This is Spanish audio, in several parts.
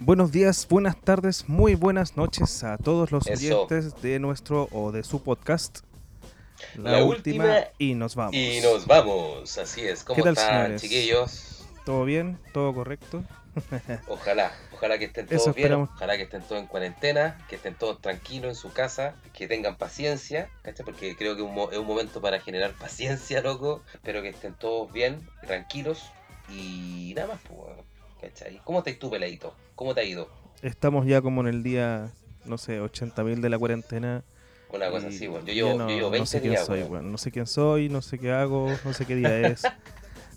Buenos días, buenas tardes, muy buenas noches a todos los oyentes de nuestro o de su podcast. La, última, y nos vamos. Y nos vamos, así es. ¿Cómo están, chiquillos? ¿Todo bien? ¿Todo correcto? Ojalá, ojalá que estén todos bien, ojalá que estén todos en cuarentena, que estén todos tranquilos en su casa, que tengan paciencia, ¿cachai? Porque creo que es un momento para generar paciencia, loco. Espero que estén todos bien, tranquilos y nada más, pues, ¿cachai? ¿Cómo estás tú, peladito? ¿Cómo te ha ido? Estamos ya como en el día, no sé, 80.000 de la cuarentena. Una cosa así, bueno. Yo llevo, yo llevo 20 no sé quién soy, bueno. No sé quién soy, no sé qué hago, no sé qué día es.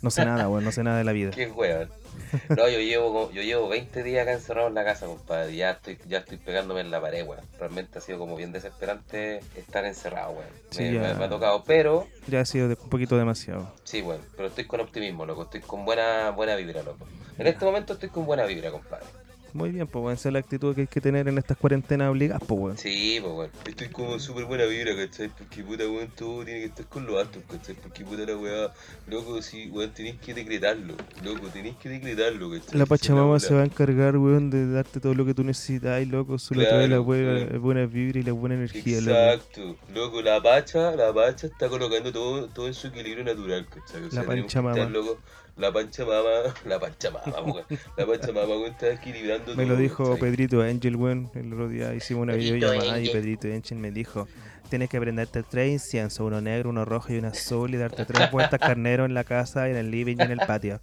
No sé nada, weón, no sé nada de la vida. Qué weón. No, yo llevo, yo llevo 20 días acá encerrado en la casa, compadre. Ya estoy, ya estoy pegándome en la pared, weón. Realmente ha sido como bien desesperante estar encerrado, weón. me, ha tocado, pero. Ya ha sido un poquito demasiado. Sí, weón. Pero estoy con optimismo, loco. Estoy con buena, buena vibra, loco. En este momento estoy con buena vibra, compadre. Muy bien, pues, weón, esa es la actitud que hay que tener en estas cuarentenas obligadas, pues, weón. Sí, pues, weón. Estoy como súper buena vibra, ¿cachai? Porque, puta, weón, todo tiene que estar con los altos, ¿cachai? Porque, puta, la weá, loco, sí, weón, tenéis que decretarlo, loco, tenéis que decretarlo, ¿cachai? La Pachamama se va a encargar, weón, de darte todo lo que tú necesitas, loco, solo trae la buena, buena vibra y la buena energía, Exacto, loco. la Pacha, la Pacha está colocando todo, todo en su equilibrio natural, ¿cachai? O sea, la Pachamama. Loco, la pancha mama, la pancha mama, la pancha mama, weón, está equilibrando Me lo dijo Pedrito Angel, weón, el otro día hicimos una videollamada y Pedrito Angel me dijo, tienes que prenderte tres inciensos, uno negro, uno rojo y uno azul y darte tres vueltas carnero en la casa, en el living y en el patio.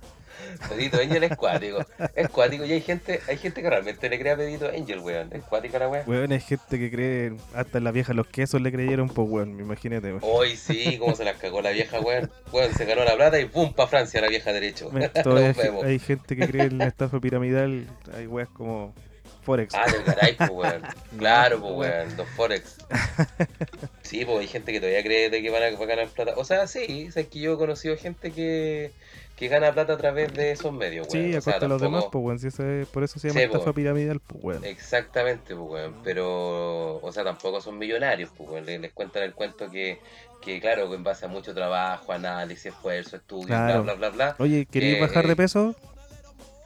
Pedito Angel es cuático. Es cuático y hay gente, hay gente que realmente le cree a Pedito Angel, weón. Es cuática la weón. Weón, hay gente que cree, hasta la vieja los quesos le creyeron, pues weón, imagínate, weón. Hoy sí, cómo se las cagó la vieja, weón. Weón, se ganó la plata y pum, pa' Francia la vieja derecho. Todavía hay, gente que cree en la estafa piramidal, hay weas como Forex. Ah, del garay, pues, weón. Claro, pues, weón, los Forex. Sí, pues hay gente que todavía cree de que van a, ganar plata. O sea, sí, es que yo he conocido gente que que gana plata a través de esos medios, weón. Sí, a costa de los demás, pues, weón. Si por eso se llama estafa piramidal, pues, weón. Exactamente, pues, weón. Pero, o sea, tampoco son millonarios, pues, weón. Les, cuentan el cuento que, que, claro, en base a mucho trabajo, análisis, esfuerzo, estudio, bla, bla, bla, bla. Oye, ¿queréis bajar de peso?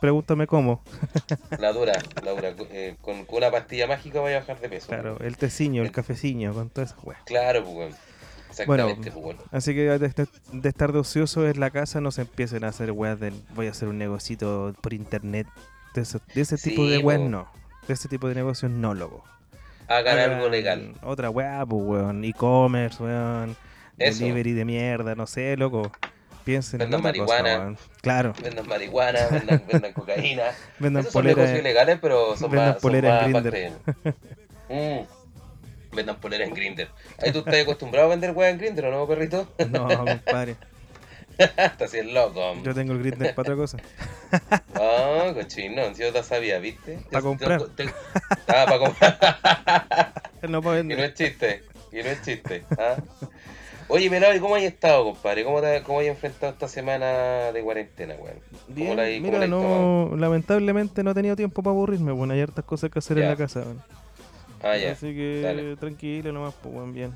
Pregúntame cómo. La dura, la dura. Eh, con, una pastilla mágica voy a bajar de peso. Claro, el teciño, el cafeciño, con todas esas weas. Claro, pues, weón. Bueno, pues, así que de, estar de ocioso en la casa no se empiecen a hacer weas de voy a hacer un negocito por internet. De, ese tipo de weas no. De ese tipo de negocios no, loco. Hagan, algo legal. Otra wea, pues weón. E-commerce, weón. Delivery de mierda, no sé, loco. Piensen vendan en marihuana. Cosa, claro. Vendan marihuana, vendan, vendan cocaína. vendan Esos son negocios ilegales, pero son vendan más, son más mm vendan poleras en Grinder. Ahí tú estás acostumbrado a vender weas en Grinder, ¿o no, perrito? No, compadre. Estás así loco. Yo tengo el Grinder para otra cosa. Ah, cochino, si yo te sabía, ¿viste? Para comprar. Ah, para comprar. no para vender. Y no es chiste, y no es chiste. ¿ah? Oye, Melody, ¿cómo has estado, compadre? ¿Cómo, te, ¿Cómo has enfrentado esta semana de cuarentena, weón? Bien, mira, no, lamentablemente no he tenido tiempo para aburrirme, bueno, hay hartas cosas que hacer en la casa, weón. Ah, Así que tranquilo nomás, pues buen bien.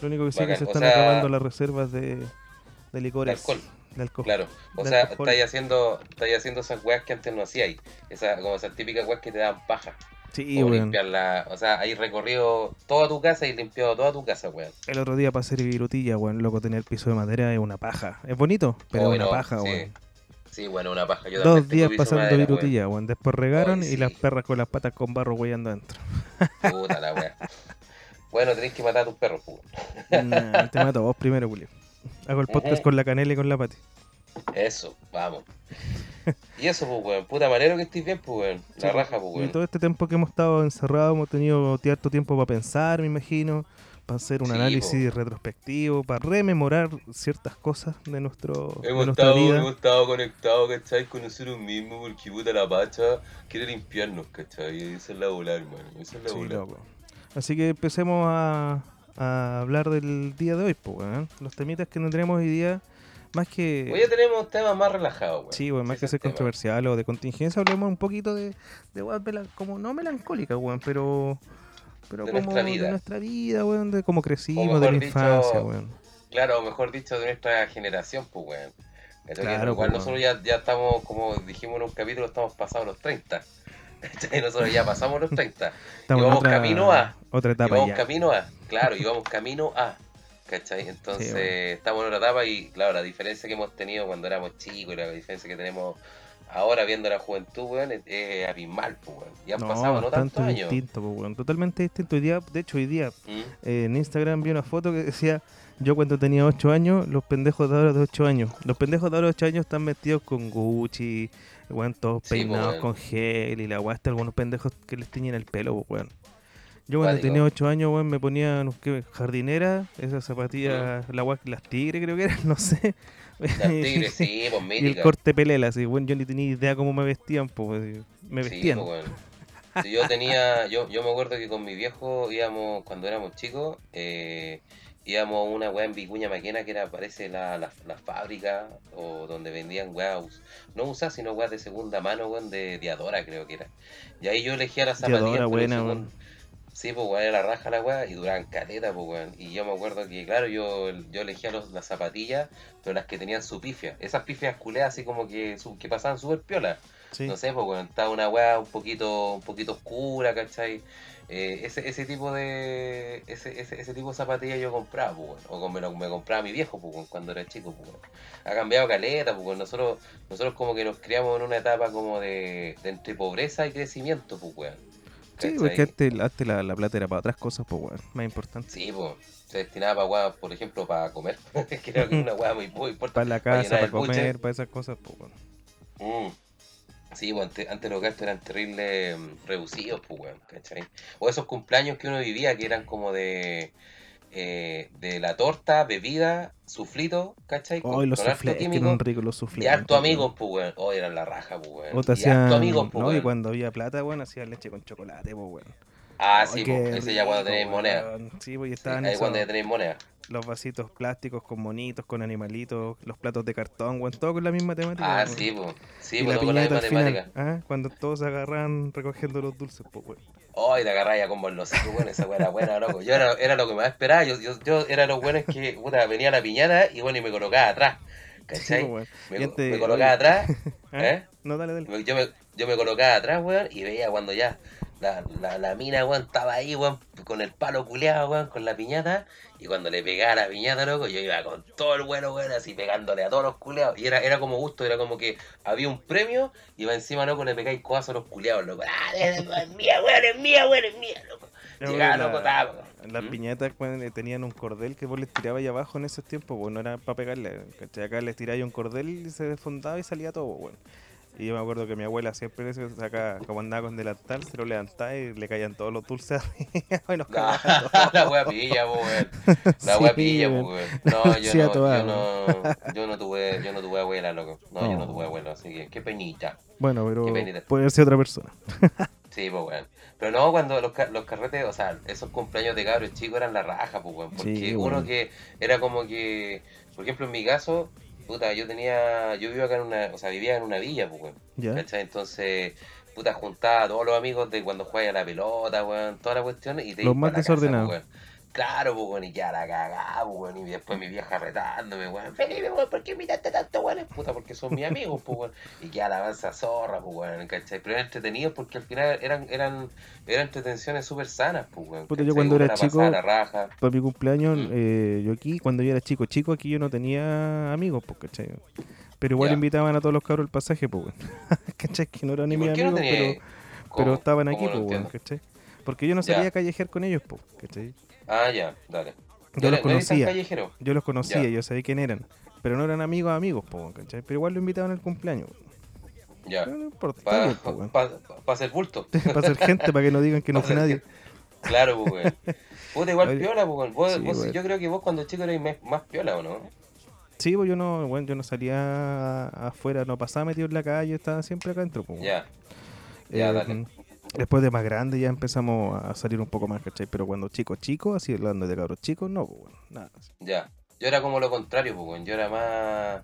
Lo único que sí es que se están acabando las reservas de, de licores. De alcohol. De alcohol. Claro. O sea, estáis haciendo, estáis haciendo esas weas que antes no hacíais. Esa, como esas típicas weas que te dan paja. Sí, o limpiarla, o sea, hay recorrido toda tu casa y limpiado toda tu casa, weón. El otro día hacer virutilla, weón, loco, tener piso de madera es una paja. Es bonito, pero es una paja, sí. weón. Sí, bueno, una paja. Yo Dos días pasando virutilla, weón. Después regaron y las perras con las patas con barro weyando adentro. Puta la. Bueno, tenés que matar a tus perros, pues. te mato vos primero, Julio. Hago el podcast con la canela y con la pati. Eso, vamos. y eso, pues, weón. Puta manera que estés bien, pues, weón. La raja, pues, weón. Y todo este tiempo que hemos estado encerrados, hemos tenido cierto tiempo para pensar, me imagino para hacer un análisis retrospectivo, para rememorar ciertas cosas de nuestro hemos de estado, vida. Hemos estado conectados, ¿cachai? Con nosotros mismos, porque puta la pacha quiere limpiarnos, ¿cachai? Esa es la bola, hermano. Esa es la sí, Loco. Así que empecemos a, a, hablar del día de hoy, pues, ¿eh? Los temitas que tendremos hoy día, más que... Hoy ya tenemos temas más relajados, weón. Sí, weón, más que ser controversial o de contingencia, hablemos un poquito de, de como no melancólica, weón, pero pero de nuestra vida. De nuestra vida, weón, de cómo crecimos, de la infancia, weón. Claro, mejor dicho, de nuestra generación, pues, weón. Claro, igual pues, nosotros ya, ya estamos, como dijimos en un capítulo, estamos pasados los 30. Y nosotros ya pasamos los 30. Estamos y vamos camino a. Otra etapa. Y vamos camino a. Claro, y vamos camino a. ¿Cachai? Entonces, estamos en otra etapa y, claro, la diferencia que hemos tenido cuando éramos chicos y la diferencia que tenemos ahora viendo la juventud, weón, es, abismal, pues, weón. Ya han pasado no tantos años. distinto, pues, weón. Totalmente distinto. Hoy día, de hecho, hoy día ¿Mm? eh, en Instagram vi una foto que decía, yo cuando tenía 8 años, los pendejos de ahora de 8 años. Los pendejos de ahora de 8 años están vestidos con Gucci, weón, todos peinados con gel y la weá, algunos pendejos que les tiñen el pelo, weón. Yo cuando tenía 8 años, weón, me ponía, no sé, jardinera, esas zapatillas, la weá, las tigres creo que eran, no sé. Las tigres, sí, pues Y el corte pelela, así, bueno, yo ni tenía idea cómo me vestían, pues, me vestían. Sí, yo tenía, yo, yo me acuerdo que con mi viejo íbamos, cuando éramos chicos, eh, íbamos a una weá en Vicuña Maquena que era, parece, la, la, la fábrica, o donde vendían weas, no usas, sino weas de segunda mano, weón, de Diadora creo que era. Y ahí yo elegía las zapatillas. buena, Sí, pues, weón, era la raja la weá y duraban caleta, pues, weón. Y yo me acuerdo que, claro, yo, yo elegía los, las zapatillas, pero las que tenían su pifia. Esas pifias culeas así como que, que pasaban súper piola. No sé, pues, weón, estaba una weá un poquito, un poquito oscura, ¿cachai? Eh, ese, ese tipo de ese, ese, ese tipo de zapatillas yo compraba, pues, o me, me, compraba mi viejo pues, cuando era chico. Pues, ha cambiado caleta, pues, nosotros nosotros como que nos criamos en una etapa como de, de entre pobreza y crecimiento, pues, weón. Sí, porque antes, la, la, plata era para otras cosas, pues, weón, más importante. Sí, pues, se destinaba para, weón, por ejemplo, para comer. Creo que es una weá muy, muy importante. Para la casa, para, comer, para esas cosas, pues, weón. Mm. Sí, pues antes, antes, los gastos eran terribles mm, reducidos, pues, weón, ¿cachai? O esos cumpleaños que uno vivía que eran como de eh, de la torta, bebida, suflito, ¿cachai? Hoy los suflés, eran ricos los suflés. Y harto amigos, pues, weón. Hoy eran la raja, pues, weón. Y harto amigos, pues, no, y cuando había plata, weón, hacía leche con chocolate, pues, weón. Ah, sí, pues, ese ya cuando tenéis moneda. Sí, pues, estaban sí, ahí cuando tenéis moneda los vasitos plásticos con monitos, con animalitos, los platos de cartón, weón, todo con la misma temática. Ah, sí, pues. Sí, pues, con la misma temática. ¿ah? Cuando todos se agarran recogiendo los dulces, pues, weón. Ay, te agarras ya con los bueno, esa weá era buena, loco. Yo era, era lo que más esperaba. Yo, yo, yo era los buenos que, puta, venía la piñata y bueno, y me colocaba atrás. ¿Cachai? Pues, me, me, colocaba atrás. ¿Ah? ¿eh? No, dale, dale. Yo me, yo me colocaba atrás, weón, y veía cuando ya la, la, la mina, weón, estaba ahí, weón, con el palo culeado, weón, con la piñata. Y cuando le pegaba la piñata, loco, yo iba con todo el bueno, weón, así pegándole a todos los culeados. Y era, era como gusto, era como que había un premio y va encima, loco, le pegáis cosas a los culeados, loco. ¡Ah, es mía, weón, es mía, weón, es mía, loco! Llegaba, loco, estaba. Las ¿Mm? piñatas tenían un cordel que vos les tirabas ahí abajo en esos tiempos, pues no era para pegarle. Acá les tiráis un cordel y se desfondaba y salía todo, weón. Y yo me acuerdo que mi abuela siempre se saca, como andaba con delantal, se lo levantaba y le caían todos los dulces arriba y nos La wea pilla, weón. La wea pilla, weón. No, yo, no, yo, no, yo no tuve, yo no tuve abuela, loco. No, yo no tuve abuela, así que qué peñita. Bueno, pero puede ser otra persona. sí, pues weón. Pero no, cuando los, los carretes, o sea, esos cumpleaños de cabros chicos eran la raja, pues weón. Porque uno que era como que, por ejemplo, en mi caso, puta, yo tenía, yo vivo acá en una, o sea, vivía en una villa, pues, weón. ¿Cachai? Entonces, puta, juntaba a todos los amigos de cuando juega a la pelota, weón, toda la cuestión, y te Los más desordenados. Claro, pues, bueno, y ya la cagaba, pues, bueno, y después mi vieja retándome, weón. Felipe, weón, ¿por qué invitaste tanto, weón? Puta, porque son mis amigos, pues, weón. Y ya la avanza zorra, pues, weón, ¿cachai? Pero eran entretenidos porque al final eran, eran, eran entretenciones súper sanas, pues, weón. Puta, yo cuando era chico, para mi cumpleaños, mm. eh, yo aquí, cuando yo era chico, chico, aquí yo no tenía amigos, pues, ¿cachai? Pero igual invitaban a todos los cabros el pasaje, pues, weón. ¿cachai? Que no eran ni mis amigos, pero, pero estaban aquí, pues, weón, ¿cachai? Porque yo no salía a callejear con ellos, pues, ¿cachai? Ah, ya, dale. Yo los conocía. Yo los conocía, yo sabía quién eran. Pero no eran amigos amigos, po, ¿cachai? Pero igual lo invitaban al cumpleaños. Ya. No importa. Para pa, hacer bulto. para hacer gente, para que no digan que no fue nadie. Claro, pues, Puta, igual piola, pues, vos, vos, Yo creo que vos cuando chico erais más piola, ¿o no? Sí, pues yo no, bueno, yo no salía afuera, no pasaba metido en la calle, estaba siempre acá adentro, pues. Ya. Ya, dale. Después de más grande ya empezamos a salir un poco más, ¿cachai? Pero cuando chico, chico, así hablando de cabros chicos, no, pues, bueno, nada. Ya, yo era como lo contrario, pues, bueno. yo era más,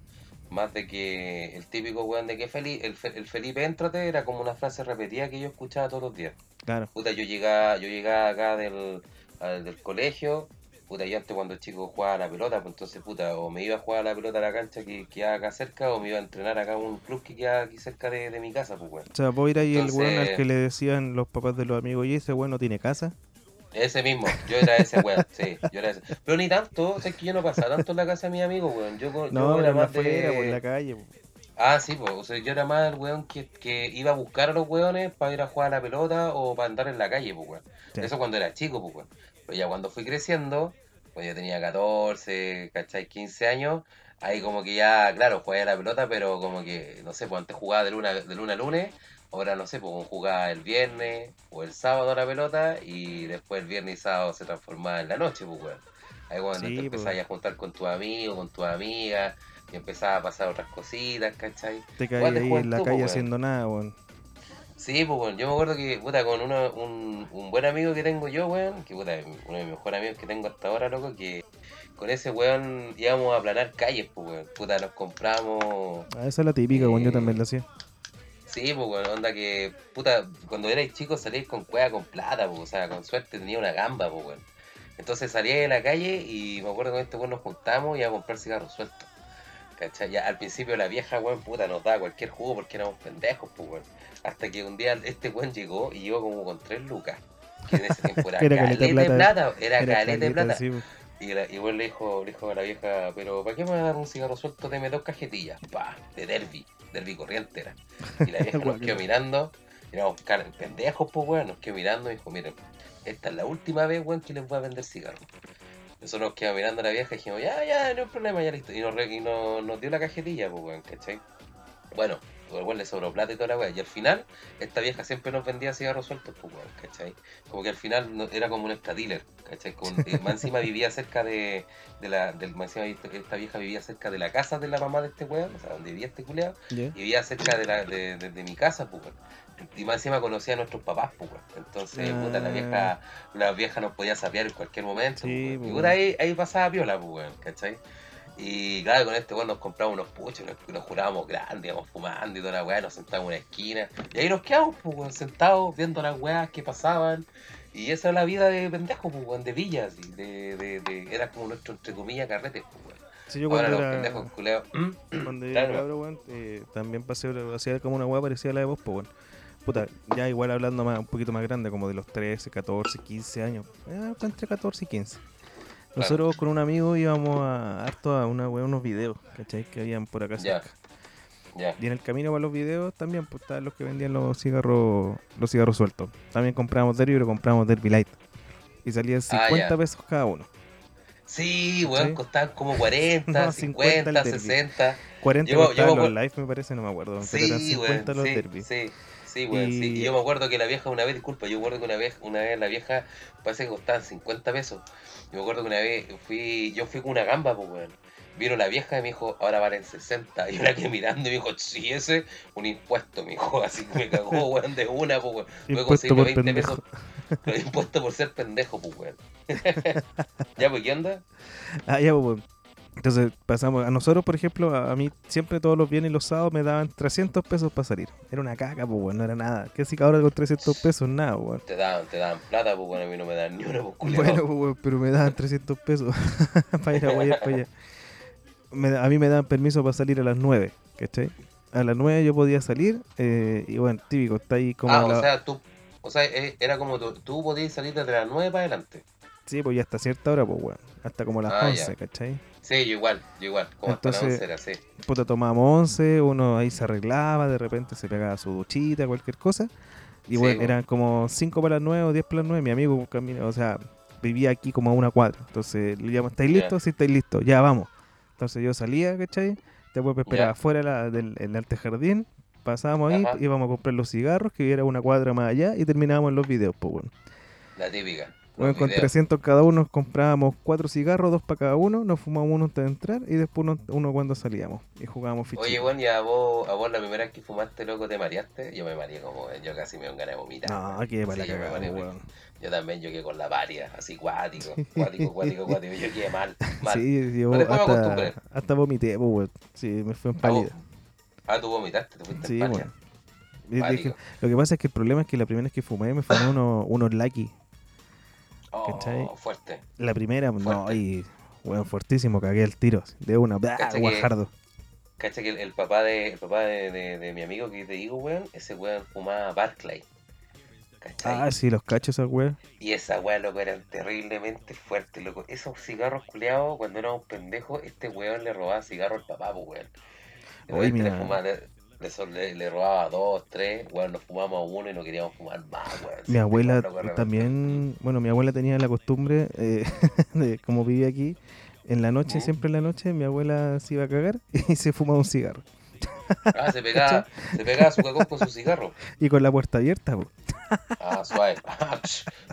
Más de que el típico weón de que Felipe, el, el Felipe Éntrate era como una frase repetida que yo escuchaba todos los días. Claro. Puta, yo llegaba, yo llegaba acá del, del colegio, puta, yo antes cuando chico jugaba a la pelota, pues entonces, puta, o me iba a jugar a la pelota a la cancha que quedaba acá cerca, o me iba a entrenar acá en un club que quedaba aquí cerca de, mi casa, pues, weón. O sea, vos ir ahí el weón al que le decían los papás de los amigos, y ese weón no tiene casa. Ese mismo, yo era ese weón, sí, yo era ese. Pero ni tanto, es que yo no pasaba tanto en la casa de mi amigo, weón. Yo, no, era más de... por la calle. Ah, sí, pues, o sea, yo era más el weón que, que iba a buscar a los weones para ir a jugar a la pelota o para andar en la calle, pues, weón. Eso cuando era chico, pues, weón. Pero ya cuando fui creciendo, pues yo tenía 14, ¿cachai? 15 años, ahí como que ya, claro, jugué a la pelota, pero como que, no sé, pues antes jugaba de luna, de luna a lunes Ahora no sé, pues jugaba el viernes o el sábado a la pelota y después el viernes y sábado se transformaba en la noche, pues weón. Ahí cuando te pues. empezabas a juntar con tus amigos, con tus amigas, y empezaba a pasar otras cositas, ¿cachai? Te caías ahí en la calle pues, haciendo nada, weón. Sí, pues bueno, yo me acuerdo que, puta, con uno, un, un buen amigo que tengo yo, weón, que puta, uno de mis mejores amigos que tengo hasta ahora, loco, que con ese weón íbamos a aplanar calles, pues weón. Puta, nos compramos. Ah, esa es la típica, weón, yo también la hacía. Sí, pues, bueno, onda que, puta, cuando erais chicos salíais con cueva con plata, pues, o sea, con suerte tenía una gamba, pues, bueno. Entonces salía de la calle y me acuerdo que con este weón nos juntamos y a comprar cigarros sueltos. ¿Cachai? Ya al principio la vieja, weón, puta, nos daba cualquier jugo porque éramos pendejos, pues, weón. Hasta que un día este weón llegó y llegó como con tres lucas. Que en ese tiempo era, caleta de plata, era, caleta de plata. Y, la, y le dijo, le dijo a la vieja, pero ¿para qué me va a dar un cigarro suelto? Deme dos cajetillas. Pa, de derby del corriente era. Y la vieja nos quedó mirando, éramos pendejos, pues, weón, nos quedó mirando y dijo, miren, esta es la última vez, weón, que les voy a vender cigarros. Nosotros nos quedamos mirando a la vieja y dijimos, ya, ya, no hay problema, ya listo. Y nos, y nos dio la cajetilla, pues, weón, ¿cachai? Bueno, igual le sobró plata y toda la weá. Y al final, esta vieja siempre nos vendía cigarros sueltos, pues weón, ¿cachai? Como que al final era como un extra dealer, ¿cachai? más encima vivía cerca de, de la. Del, más encima esta vieja vivía cerca de la casa de la mamá de este weón, o sea, donde vivía este culeado, y vivía cerca de, la, de, de, mi casa, pues weón. Y más encima conocía a nuestros papás, pues weón. Entonces, puta, la vieja, ah. la vieja nos podía sapear en cualquier momento, pues, y puta, ahí, ahí pasaba piola, pues weón, ¿cachai? Y claro, con este weón nos compramos unos puchos, nos, nos jurábamos grandes, íbamos fumando y toda la weá, nos sentábamos en una esquina. Y ahí nos quedamos, pues, sentados viendo las weas que pasaban. Y esa es la vida de pendejos, pues, de villas. Y de, de, de, era como nuestro, entre comillas, carretes, pues, Sí, yo cuando era, pendejos culeados. Cuando era claro. weón, eh, también pasé, hacía como una weá parecida a la de vos, pues, weón. Puta, ya igual hablando más, un poquito más grande, como de los 13, 14, 15 años. Eh, entre 14 y 15. Nosotros con un amigo íbamos a harto a una, unos videos, ¿cachai? Que habían por acá cerca. Y en el camino para los videos también pues, estaban los que vendían los cigarros los cigarros sueltos. También compramos Derby, pero compramos Derby Light. Y salían 50 ah, pesos cada uno. Sí, weón, costaban como 40, 50, 60. 40 yo, costaban los Life, me parece, no me acuerdo. Sí, pero eran 50 los Derby. Sí. Sí, weón, y... sí. Y yo me acuerdo que la vieja una vez, disculpa, yo me acuerdo que una vez, una vez la vieja parece que costaban 50 pesos. Yo me acuerdo que una vez fui, yo fui con una gamba, pues, weón. Vino la vieja y me dijo, ahora valen 60. Y una que mirando y me dijo, sí, ese, un impuesto, me dijo. Así que me cagó, weón, de una, pues, weón. Luego conseguí 20 pendejo. pesos. impuesto por ser pendejo, pues, weón. ¿Ya, pues, qué onda? Ah, ya, pues, weón. Entonces pasamos, a nosotros por ejemplo, a, mí siempre todos los viernes y los sábados me daban 300 pesos para salir. Era una caca, pues bueno, no era nada. ¿Qué que ahora con 300 pesos? Nada, pues Te daban, te daban plata, pues bueno, a mí no me dan ni una pues Bueno, pues pero me daban 300 pesos para ir a guayar para allá. a mí me daban permiso para salir a las 9, ¿cachai? A las 9 yo podía salir eh, y bueno, típico, está ahí como... Ah, o sea, tú, o sea, eh, era como tú, tú podías salir desde las 9 para adelante. Sí, pues ya hasta cierta hora, pues bueno, hasta como las 11, ah, ¿cachai? Sí, igual, igual, como Entonces, hasta así. Puta, tomábamos once, uno ahí se arreglaba, de repente se pegaba su duchita, cualquier cosa. Y bueno, eran como 5 para las 9 o 10 para las 9. Mi amigo, o sea, vivía aquí como a una cuadra. Entonces le llamamos, ¿estáis listos? Sí, estáis listos, ya vamos. Entonces yo salía, ¿cachai? Después me esperaba afuera del el antejardín. Pasábamos ahí, íbamos a comprar los cigarros, que era una cuadra más allá, y terminábamos los videos, pues bueno. La típica. Bueno, con 300 cada uno comprábamos cuatro cigarros, dos para cada uno, nos fumábamos uno antes de entrar y después uno, cuando salíamos y jugábamos fichitas. Oye, bueno, y a vos, a vos la primera vez que fumaste, loco, te mareaste. Yo me mareé como, yo casi me gané de vomitar. No, que para la cagada, yo también yo quedé con la varia, así cuático, cuático, cuático, cuático. Yo quedé mal, mal. Sí, yo hasta, hasta vomité, pues, Sí, me fue en pálida. Ah, tú vomitaste, te fuiste sí, en bueno. lo que pasa es que el problema es que la primera vez que fumé me fumé unos, unos Lucky. Oh, fuerte. La primera, no, y, bueno, fuertísimo, cagué el tiro, de una, guajardo. Cacha que el, papá, de, el papá de, de, mi amigo que te digo, weón, ese weón fumaba Barclay. Ah, sí, los cachos esa weá. Y esa weá, loco, eran terriblemente fuertes, loco. Esos cigarros culeados, cuando era un pendejo, este weón le robaba cigarros al papá, pues weón. Oye, mira. Le, le, robaba dos, tres, weón, nos fumamos uno y no queríamos fumar más, weón. Mi abuela también, bueno, mi abuela tenía la costumbre, eh, de como vivía aquí, en la noche, siempre en la noche, mi abuela se iba a cagar y se fumaba un cigarro. Ah, se pegaba, se pegaba su cagón con su cigarro. Y con la puerta abierta, po. Ah, suave.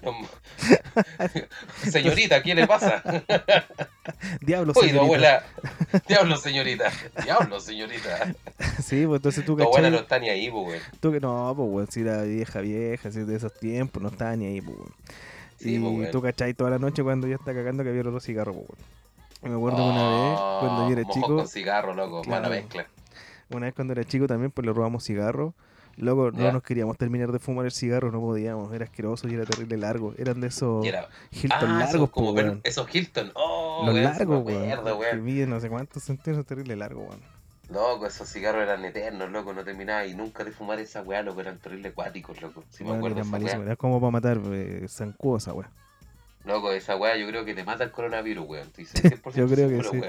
señorita, ¿qué le pasa? Diablo, señorita. Oye, abuela. Diablo, señorita. Diablo, señorita. Sí, pues entonces tú. Tu abuela no está ni ahí, pues, güey. Tú que no, pues, güey, si era vieja, vieja, si de esos tiempos, no estaba ni ahí, pues, Sí, y tú cachai toda la noche cuando ya está cagando que había otro cigarro, pues, Me acuerdo una vez, cuando yo era chico. con cigarro, loco, mala mezcla. Una vez cuando era chico también, pues le robamos cigarros. Luego no nos queríamos terminar de fumar el cigarro, no podíamos, era asqueroso y era terrible largo. Eran de esos Hilton ah, largos, como Esos Hilton, oh, Los largos, weón. Que miden no sé cuántos centímetros, terrible largo, weón. Loco, esos cigarros eran eternos, loco, no terminaba y nunca de fumar esa weá, loco, eran terrible acuáticos, loco. Si me acuerdo eran Era como para matar eh, zancudo esa weá. Loco, esa weá yo creo que te mata el coronavirus, weón. yo creo que sí.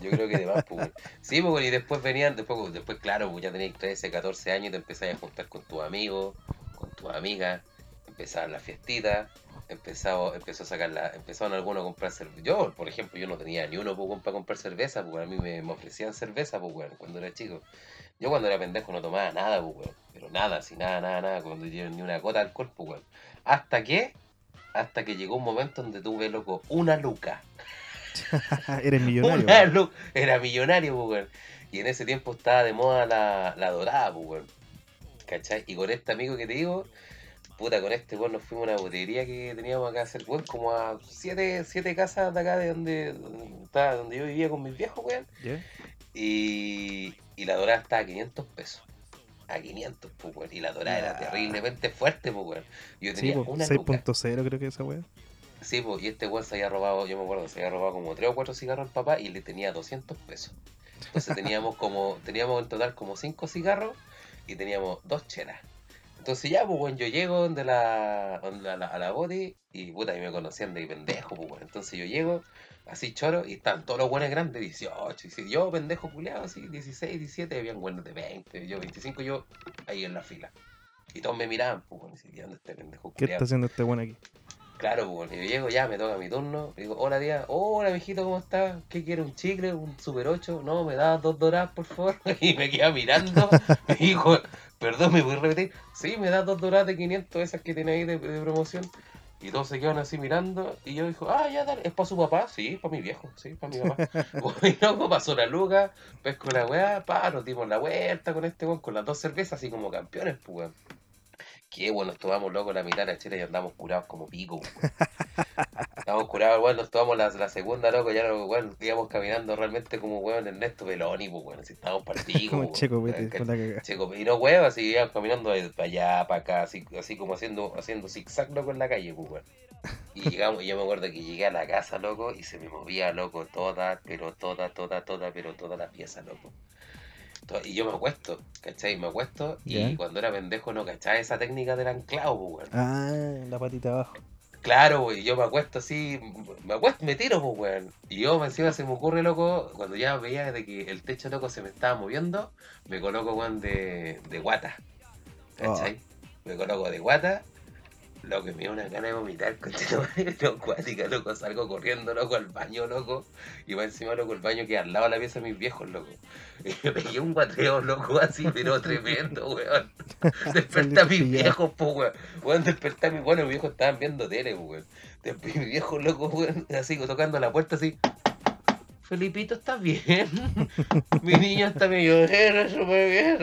Yo creo que te vas, pues. Sí, pues, y después venían, después, después claro, pues ya tenías 13, 14 años y te empezabas a juntar con tus amigos, con tus amigas, empezaban las fiestitas, empezó, empezó a sacar la, empezaron algunos a comprar cerveza. Yo, por ejemplo, yo no tenía ni uno para comprar cerveza, porque a mí me, ofrecían cerveza, pues, weón, cuando era chico. Yo cuando era pendejo no tomaba nada, pues. Pero nada, así nada, nada, nada, cuando yo ni una gota de alcohol, pues. Hasta que hasta que llegó un momento donde tuve, loco, una luca. Eres millonario. Era millonario, pues, Y en ese tiempo estaba de moda la, la dorada, pues, ¿Cachai? Y con este amigo que te digo, puta, con este, weón, nos fuimos a una botería que teníamos acá hacer, weón, como a siete, siete casas de acá de donde, donde yo vivía con mis viejos, weón. Y, y la dorada estaba a 500 pesos a 500, pues, Y la dorada era terriblemente fuerte, pues, Yo tenía sí, una 6.0 creo que esa weón. Sí, pues, y este weón se había robado, yo me acuerdo, se había robado como 3 o 4 cigarros al papá y le tenía 200 pesos. Entonces teníamos como, teníamos en total como 5 cigarros y teníamos 2 chelas. Entonces ya, pues, bueno, yo llego donde la, a la, a la body y puta, y me conocían de pendejo, pues, bueno. Entonces yo llego, así choro, y están todos los buenos grandes, 18, y yo pendejo culiado, así, 16, 17, habían buenos de 20, yo 25, yo ahí en la fila. Y todos me miraban, pues, bueno, y ¿dónde este pendejo ¿Qué está haciendo este bueno aquí? Claro, pues, yo llego ya, me toca mi turno, digo, hola tía, hola mijito, ¿cómo estás? ¿Qué quiere? ¿Un chicle? ¿Un super 8? No, me das dos doradas, por favor. Y me queda mirando, me dijo, perdón, ¿me voy a repetir? Sí, me das dos doradas de 500, esas que tiene ahí de promoción. Y todos se quedan así mirando. Y yo dijo, ah, ya, dale. ¿Es para su papá? Sí, para mi viejo. Sí, para mi papá. y luego pasó la luga, pesco la weá, pa, nos dimos la vuelta con este weón, con las dos cervezas, así como campeones, pues weón. Qué bueno, nos tomamos loco la mitad de la chela y andamos curados como pico. Estamos curados, bueno, nos tomamos la, la segunda, loco, ya bueno, íbamos caminando realmente como weón Ernesto Beloni, pues bueno, si estábamos partidos. como checo, vete, con la Checo, y no weón, así íbamos caminando para allá, para acá, así, así como haciendo, haciendo zigzag, loco, en la calle, pues weón. Y llegamos, y yo me acuerdo que llegué a la casa, loco, y se me movía, loco, toda, pero toda, toda, toda, pero toda la pieza, loco. Y yo me acuesto, ¿cachai? Me acuesto y cuando era pendejo no cachaba esa técnica del anclado, pues, weón. Ah, la patita abajo. Claro, güey, yo me acuesto así, me acuesto, me tiro, pues, weón. Y yo encima se me ocurre, loco, cuando ya veía de que el techo, loco, se me estaba moviendo, me coloco, weón, de, de guata. ¿Cachai? Oh. Me coloco de guata Lo que me dio una gana de vomitar, no, cuática, loco, salgo corriendo, loco, al baño, loco, y va encima, loco, el baño que al lado de la pieza de mis viejos, loco. Y me pegué un guateo, loco, así, pero tremendo, weón. Desperté a mis viejos, po, weón. Weón, desperté a mis, bueno, mis viejos estaban viendo tele, weón. Después mis viejos, loco, weón, así, tocando la puerta, así. Felipito, ¿estás bien? mi niño está medio súper bien,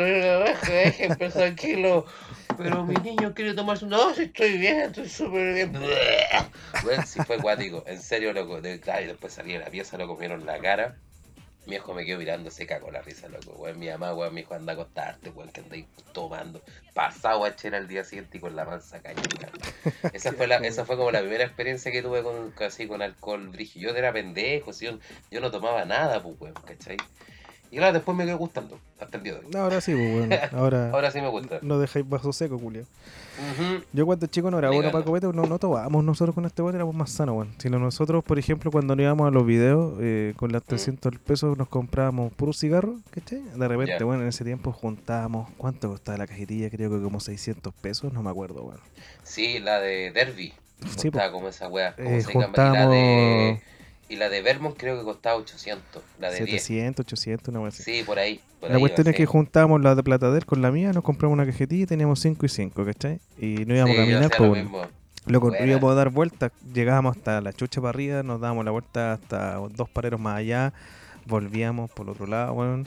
déjenme tranquilo. Pero mi niño quiere tomarse un... No, si estoy bien, estoy súper bien. Bueno, si fue guático, en serio, loco. De, claro, y después salí de la pieza, lo comieron la cara. Mi hijo me quedó mirando, se cagó la risa, loco, weón. Mi mamá, weón, mi hijo anda a acostarte, weón, que andáis tomando. Pasado a chera al día siguiente y con la mansa cañita. Esa fue la, esa fue como la primera experiencia que tuve con, así, con alcohol brígido. Yo era pendejo, yo, yo no tomaba nada, pues, weón, ¿cachai? Y claro, después me quedó gustando, hasta el día de hoy. ahora sí, pues, bueno. Ahora, ahora sí me gusta. No dejáis vaso seco, Julio. Yo cuando chico no era bueno para copete, no, no tomábamos nosotros con este weón, éramos más sanos, weón. Sino nosotros, por ejemplo, cuando nos íbamos a los videos, eh, con las 300 pesos nos comprábamos puro cigarro, ¿cachai? De repente, bueno, en ese tiempo juntábamos, ¿cuánto costaba la cajetilla? Creo que como 600 pesos, no me acuerdo, weón. Sí, la de Derby. Sí, como esa weá. Eh, juntábamos... Y la de Vermont creo que costaba 800. La de 700, 800, una vez Sí, por ahí. la cuestión es que juntamos la de Platader con la mía, nos compramos una cajetilla y teníamos 5 y 5, ¿cachai? Y no íbamos a caminar, pues lo Loco, íbamos a dar vueltas, llegábamos hasta la chucha para arriba, nos dábamos la vuelta hasta dos pareros más allá, volvíamos por el otro lado, bueno,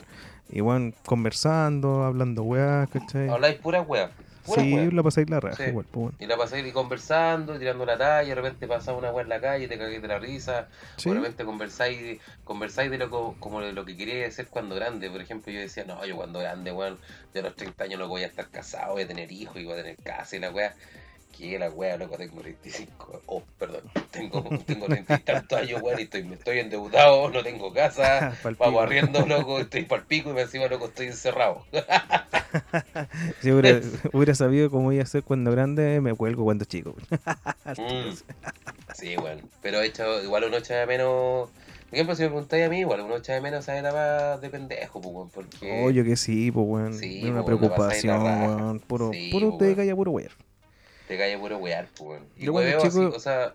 y bueno, conversando, hablando weá, ¿cachai? Habláis pura weá sí, la pasáis la raja igual, pues, Y la pasáis conversando, tirando la talla, de repente pasaba una weá en la calle, te cagué de la risa, de repente conversáis, conversáis de lo como de lo que quería ser cuando grande. Por ejemplo, yo decía, no, yo cuando grande, weón, de los 30 años no voy a estar casado, voy a tener hijos y voy a tener casa y la weá que la wea, loco, tengo 35, oh, perdón, tengo, tengo 30 y tantos años, weón, y estoy, me estoy endeudado, no tengo casa, vamos arriendo, loco, estoy pa'l pico y me encima, loco, estoy encerrado. si hubiera, hubiera, sabido cómo iba a ser cuando grande, me cuelgo cuando chico. mm, sí, bueno, pero he hecho, igual uno echa de menos... Por ejemplo, si me preguntáis a mí, igual uno echa de menos esa etapa de pendejo, pues, porque... Oye, que sí, pues, weón. Sí, una preocupación, weón. Puro, puro te calla, puro weón. Te cae puro wear. Y yo cuando chico, o sea,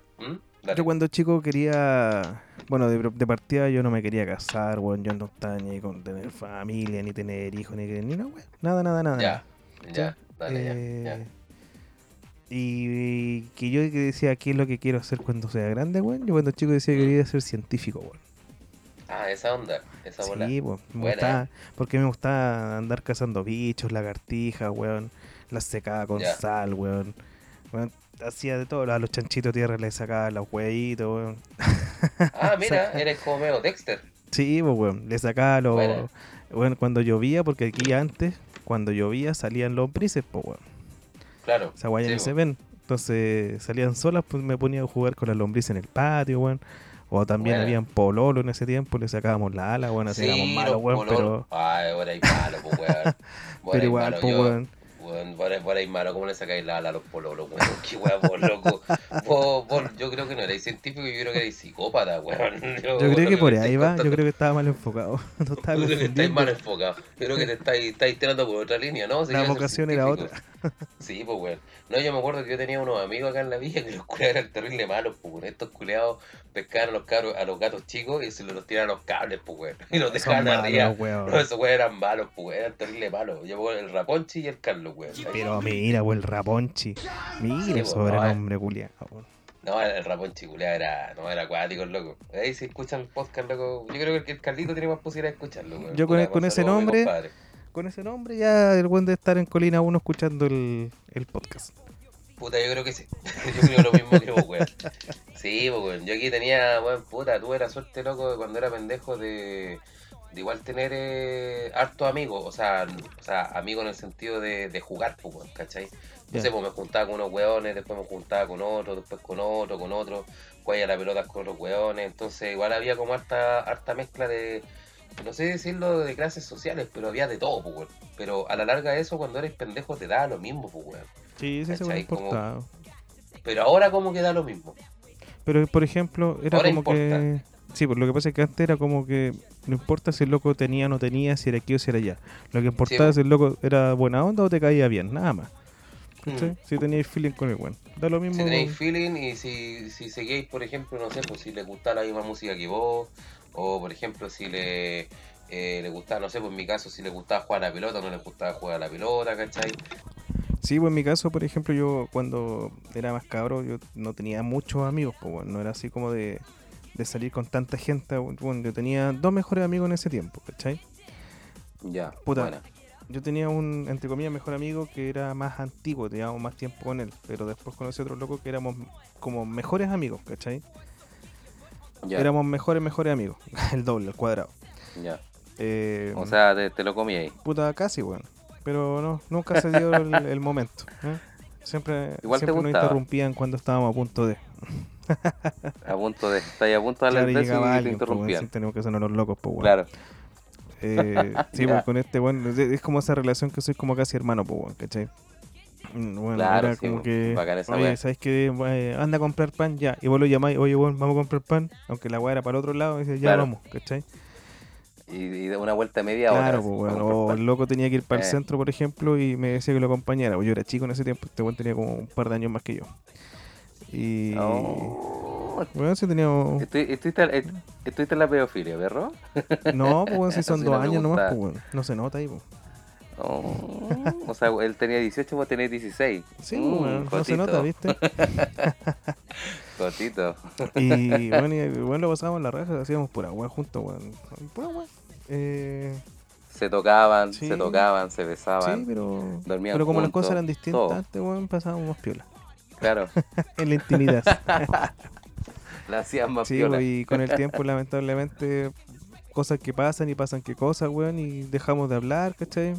Yo cuando chico quería, bueno, de, partida yo no me quería casar, weón, yo no estaba ni con tener familia, ni tener hijos, ni, ni nada, weón. Nada, nada, nada. Ya, ya, dale, ya, ya. Eh, y, que yo decía, ¿qué es lo que quiero hacer cuando sea grande, weón? Yo cuando chico decía que quería ser científico, weón. Ah, esa onda, esa bola. Sí, pues, me gustaba, porque me gustaba andar cazando bichos, lagartijas, weón. Las secaba con sal, weón. Bueno, hacía de todo, a los chanchitos tierra le sacaba los huevitos, weón. Ah, mira, eres como medio Dexter. Sí, pues, weón, le sacaba los... Bueno. cuando llovía, porque aquí antes, cuando llovía, salían los brises, pues, weón. Claro. Esa guaya no se ven. Entonces salían solas, pues me ponía a jugar con las lombrices en el patio, weón. O también habían pololo en ese tiempo, le sacábamos la ala, bueno, así éramos malos, weón, pero... Ay, ahora hay malo, pues, weón. pero igual, pues, weón weón. Por ahí malo, ¿cómo le sacáis la ala a los pololos, weón? Qué weón, vos, loco. Vos, vos, yo creo que no erais científico, yo creo que erais psicópata, weón. Yo, yo creo que por ahí va, yo creo que estaba mal enfocado. No estaba yo creo que estáis mal enfocado. Yo creo que te estáis, estáis tirando por otra línea, ¿no? la vocación era otra. Sí, pues, weón. No, yo me acuerdo que yo tenía unos amigos acá en la villa que los culeados eran terrible malos, pues, Estos culeados pescaban a los, cabros, a los gatos chicos y se los tiraban los cables, pues, weón. Y los dejaban arriba. No, esos weón eran malos, pues, Eran terrible malos. Yo, el Raponchi y el Carlos, weón. Pero mira, weón, el Raponchi. Mira, sí, sobrenombre, culiado, No, el Raponchi culiado era, no, era acuático, loco. Ahí si escuchan el podcast, loco. Yo creo que el Carlito tiene más posibilidad de escucharlo, weón. Yo con, con ese nombre con ese nombre ya el buen de estar en Colina 1 escuchando el, el podcast. Puta, yo creo que sí. yo creo lo mismo que vos, weón. Sí, pues, weón. Yo aquí tenía, weón, puta, tuve la suerte, loco, de cuando era pendejo de, de igual tener eh, hartos amigos. O sea, o sea, amigos en el sentido de, de jugar, pues, weón, ¿cachai? Entonces, pues me juntaba con unos weones, después me juntaba con otros, después con otro, con otro, juega la pelota con los weones. Entonces, igual había como harta, harta mezcla de no sé decirlo de clases sociales, pero había de todo, pues, Pero a la larga eso, cuando eres pendejo, te da lo mismo, pues, weón. Sí, sí, se como... Pero ahora como que da lo mismo. Pero, por ejemplo, era como que... Sí, pues lo que pasa es que antes era como que no importa si el loco tenía o no tenía, si era aquí o si era allá. Lo que importaba es si el loco era buena onda o te caía bien, nada más. Mm. Si tenía feeling con el weón. da lo mismo. Si tenéis feeling y si, si seguís, por ejemplo, no sé, pues si le gusta la misma música que vos, o por ejemplo, si le, eh, le gustaba, no sé, pues en mi caso, si le gustaba jugar a la pelota, no le gustaba jugar a la pelota, ¿cachai? Sí, pues en mi caso, por ejemplo, yo cuando era más cabro, yo no tenía muchos amigos, pues bueno, no era así como de, de salir con tanta gente. Bueno, yo tenía dos mejores amigos en ese tiempo, ¿cachai? Ya, Puta, yo tenía un, entre comillas, mejor amigo que era más antiguo, teníamos más tiempo con él, pero después conocí a otro loco que éramos como mejores amigos, ¿cachai? Ya. Éramos mejores, mejores amigos, el doble, el cuadrado. Ya. Eh, o sea, te, lo comí ahí. Puta, casi, bueno. Pero no, nunca se dio el, momento. ¿eh? Siempre, Igual siempre nos interrumpían cuando estábamos a punto de. a punto de. Está a punto de hablar eso y te interrumpían. Pues, tenemos que ser los locos, pues, bueno. Claro. Eh, sí, pues, con este, bueno, es como esa relación que soy como casi hermano, pues, bueno, ¿cachai? Mm, bueno, claro, era como que, oye, ¿sabes qué? anda a comprar pan, ya. Y vos lo llamáis, oye, bueno, vamos a comprar pan, aunque la weá era para el otro lado, y dice, ya vamos, ¿cachai? Y, de una vuelta media hora. Claro, pues, bueno, o el loco tenía que ir para el eh. centro, por ejemplo, y me decía que lo acompañara. Pues yo era chico en ese tiempo, este weón tenía como un par de años más que yo. Y. Oh. Bueno, sí teníamos. ¿Estuviste, en la pedofilia, perro? No, pues si son dos años nomás, pues no se nota ahí, pues. Oh, o sea, él tenía 18, vos tenés 16. Sí, mm, no se nota, ¿viste? Cotito. Y bueno, y, bueno, lo pasábamos en la raja, hacíamos pura weá juntos, weón. Pura weá. Eh... Se tocaban, se tocaban, se besaban. Sí, pero, dormían pero como las cosas eran distintas antes, weón, pasábamos más piola. Claro. en la intimidad. la hacían más sí, piola. y con el tiempo, lamentablemente, cosas que pasan y pasan que cosas, weón, y dejamos de hablar, ¿cachai?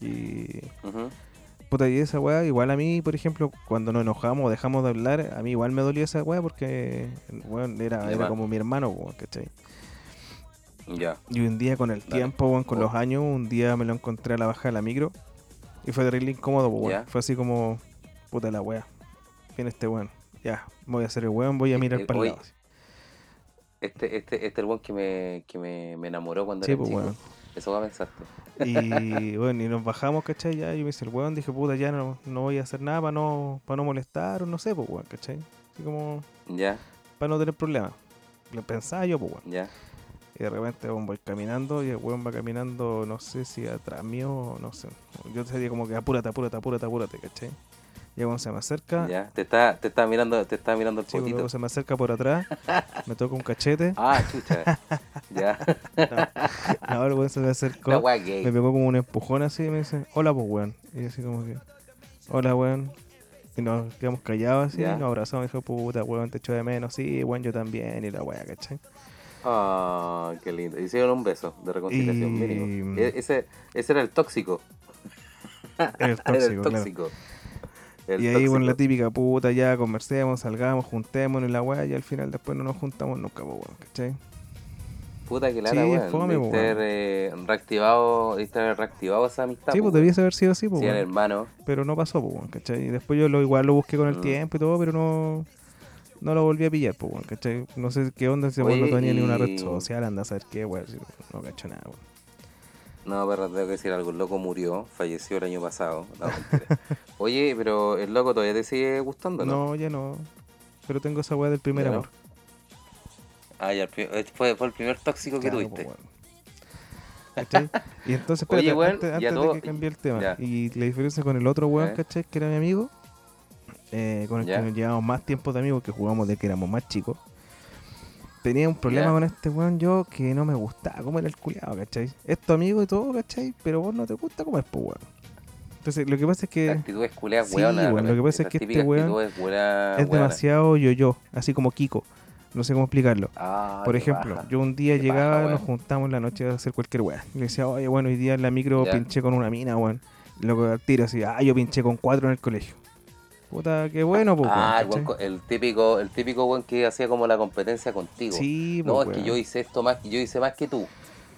Y. Puta, y esa weá, igual a mí, por ejemplo, cuando nos enojamos o dejamos de hablar, a mí igual me dolía esa weá porque, weón, era, era como mi hermano, weón, ¿cachai? Ya. Y un día con el tiempo, weón, con oh. los años, un día me lo encontré a la baja de la micro y fue terrible incómodo, weón. Fue así como, puta la weá. Viene este weón. Ya, voy a hacer el weón, voy a mirar para el lado. Este, este, este es el weón que me, que me, me enamoró cuando era pues, chico. Eso va a pensarte. Y bueno, y nos bajamos, ¿cachai? Ya, yo me hice el weón, dije, puta, ya no, no voy a hacer nada para no, para no molestar, o no sé, pues weón, ¿cachai? Así como. Ya. Para no tener problemas. Lo pensaba yo, pues weón. Ya. Y de repente voy caminando y el weón va caminando, no sé si atrás mío, no sé. Yo te diría como que apúrate, apúrate, apúrate, apúrate, ¿cachai? Se me acerca. Ya, te está, te está mirando, te está mirando el sí, se me acerca por atrás, me toca un cachete. Ah, chucha. ya. No, luego se me acercó. Me pegó como un empujón así y me dice, hola pues weón. Y así como que, hola weón. Y nos quedamos callados así, y nos abrazamos y dijo, puta weón, te echo de menos, sí, weón, yo también, y la weá, ¿cachai? Ah, qué lindo. Hicieron un beso de reconciliación mínimo. E-, ese, ese era el tóxico. El tóxico, era el tóxico y ahí, bueno, la típica puta, ya conversemos, salgamos, juntémonos en la weá, y al final después no nos juntamos nunca, pues, weón, ¿cachai? Puta que la sí, weón. Fome, Diste eh, reactivado, reactivado esa amistad. Sí, pues debiese haber sido así, pues. Sí, hermano. Pero no pasó, pues, ¿cachai? Y después yo lo, igual lo busqué con el mm. tiempo y todo, pero no. No lo volví a pillar, pues, ¿cachai? No sé qué onda, si no tenía ni una red social, anda a saber qué, weón. No cacho nada, weón. No, pero tengo que decir algo. El loco murió, falleció el año pasado. Oye, pero el loco todavía te sigue gustando, ¿no? No, ya no. Pero tengo esa weá del primer amor. Ah, ya, eh, fue, fue el primer tóxico que tuviste. Y entonces, espérate, Oye, antes, antes de que cambie el tema. Y la diferencia con el otro weón, ¿cachai? Que era mi amigo, eh, con el que nos llevamos más tiempo de amigos, que jugamos de que éramos más chicos tenía un problema con este weón yo que no me gustaba cómo era el culiado, ¿cachai? Es tu amigo y todo, ¿cachai? Pero vos no te gusta cómo es, pues weón. Entonces, lo que pasa es que. La actitud es culiada, sí, weón. Lo que pasa es que este weón es, demasiado yo-yo, así como Kiko. No sé cómo explicarlo. Ah, Por ejemplo, yo un día llegaba, nos juntamos en la noche a hacer cualquier weón. Y le decía, oye, bueno, hoy día en la micro pinché con una mina, weón. Luego tiro así, ah, yo pinché con cuatro en el colegio. Puta, qué bueno, pues. Ah, el, típico, el típico buen que hacía como la competencia contigo. Sí, No, es que yo hice esto más, yo hice más que tú.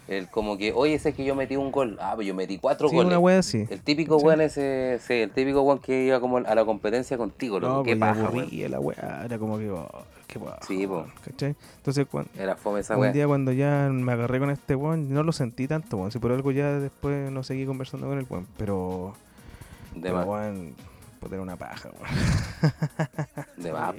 El como que, oye, ese es que yo metí un gol. Ah, pues yo metí cuatro sí, goles. Una wea así. El típico weón ese, sí, el típico weón que iba como a la competencia contigo, no, qué pues paja, la weá, era como que, oh, qué paja, Sí, pues. ¿Cachai? Entonces, cuando, era fome esa un día cuando ya me agarré con este weón, no lo sentí tanto, weón. Si por algo ya después no seguí conversando con el weón, pero. De pero, Puta, una paja, weón. De más,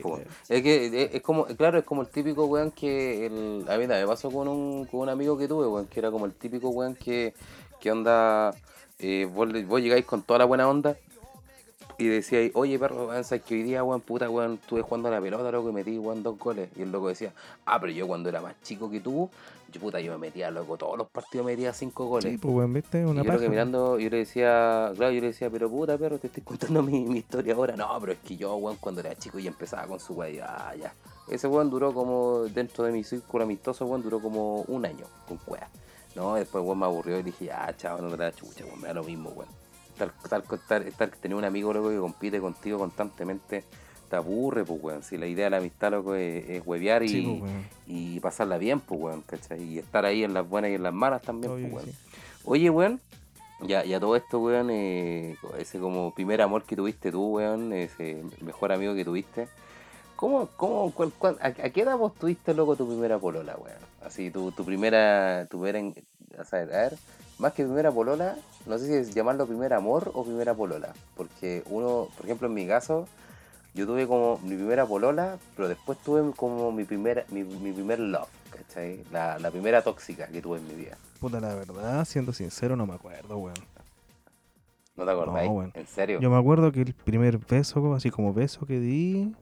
Es que es, como, claro, es como el típico weón que. El, a mí me pasó con un, con un amigo que tuve, weón, que era como el típico weón que, que onda. Eh, vos, vos llegáis con toda la buena onda y decía, oye perro, sabes que hoy día, weón, puta, weón, estuve jugando a la pelota, loco, y metí, weón, dos goles. Y el loco decía, ah, pero yo cuando era más chico que tú, yo puta, yo me metía, loco, todos los partidos me metía cinco goles. Sí, pues weón, viste, una y yo que mirando, yo le decía, claro, yo le decía, pero puta, perro, te estoy contando mi, mi historia ahora. No, pero es que yo, weón, cuando era chico y empezaba con su weón, ah, ya. Ese weón duró como, dentro de mi círculo amistoso, weón, duró como un año con weón. No, después weón me aburrió y dije, ah, chavo, no te la chucha, weón, me da lo mismo, weón estar, estar, tener un amigo loco que compite contigo constantemente te aburre, pues, weón. Si la idea de la amistad, loco, es, es huevear y, pues, y, pasarla bien, pues, weón, ¿cachai? Y estar ahí en las buenas y en las malas también, pues, weón. Oye, weón, ya, ya todo esto, weón, eh, ese como primer amor que tuviste tú, weón, ese mejor amigo que tuviste. ¿Cómo, cómo, cuál, a, qué edad vos tuviste, loco, tu primera polola, weón? Así, tu, tu primera, tu primera, a ver, más que primera polola, no sé si es llamarlo primer amor o primera polola. Porque uno, por ejemplo, en mi caso, yo tuve como mi primera polola, pero después tuve como mi primer, mi, primer love, ¿cachai? La, primera tóxica que tuve en mi vida. Puta, la verdad, siendo sincero, no me acuerdo, weón. ¿No te acordáis? ¿En serio? Yo me acuerdo que el primer beso, así como beso que di,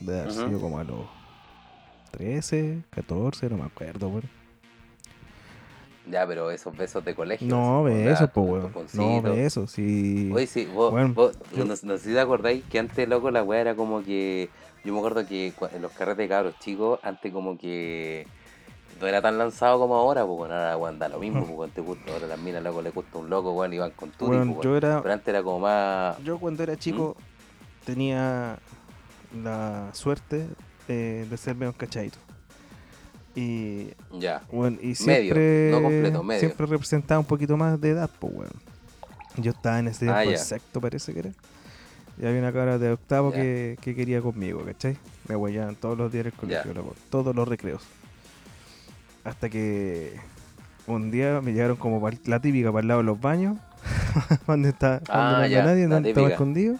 de haber sido como a los 13, 14, no me acuerdo, weón. Ya, pero esos besos de colegio. No, besos, pues, weón. No, besos, sí. Oye, sí, vos, vos no, sé si te acordáis que antes, loco, la weá era como que. Yo me acuerdo que en los carretes de cabros chicos, antes como que. No era tan lanzado como ahora, pues bueno, ahora weón, da lo mismo, pues te gusta, ahora las minas loco le gusta un loco, weón, y van con tu bueno, yo era, Pero antes era como más. Yo cuando era chico ¿Mm? tenía la suerte eh, de ser menos cachadito. Y, ya. Bueno, y siempre, no completo, medio. siempre representaba un poquito más de edad, pues, bueno. Yo estaba en ese ah, sexto, parece que era. Y había una cara de octavo que, que, quería conmigo, ¿cachai? Me huellaban todos los días en el colegio, todos los recreos. Hasta que un día me llegaron como la típica para el lado de los baños, donde está, cuando no había nadie, donde estaba escondido.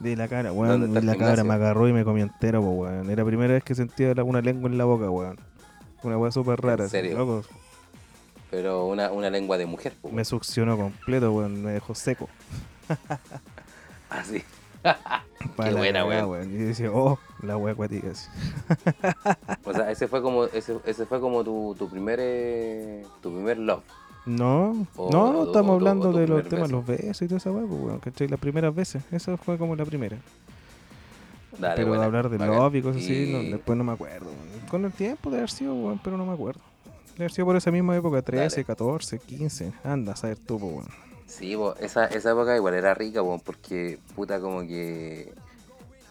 De la cara, weón, la cara me agarró y me comió entero, pues, weón. Era la primera vez que sentía una lengua en la boca, weón. Una weá súper rara. ¿En serio? Pero una, una lengua de mujer. Pues, me succionó completo, weón. Me dejó seco. ah, sí. Qué buena, weón. Y decía, oh, la weá acuática. o sea, ese fue como, ese, ese fue como tu, tu primer eh, tu primer love. No, no, estamos hablando de los temas, los besos y toda esa weá, pues, weón, ¿cachai? Las primeras veces, esa fue como la primera. Dale, pero de hablar de love y cosas así, después no me acuerdo. Con el tiempo de haber sido, pero no me acuerdo. De haber sido por esa misma época, 13, 14, 15. Anda, a saber tú, weón. Sí, esa, esa época igual era rica, weón, porque puta como que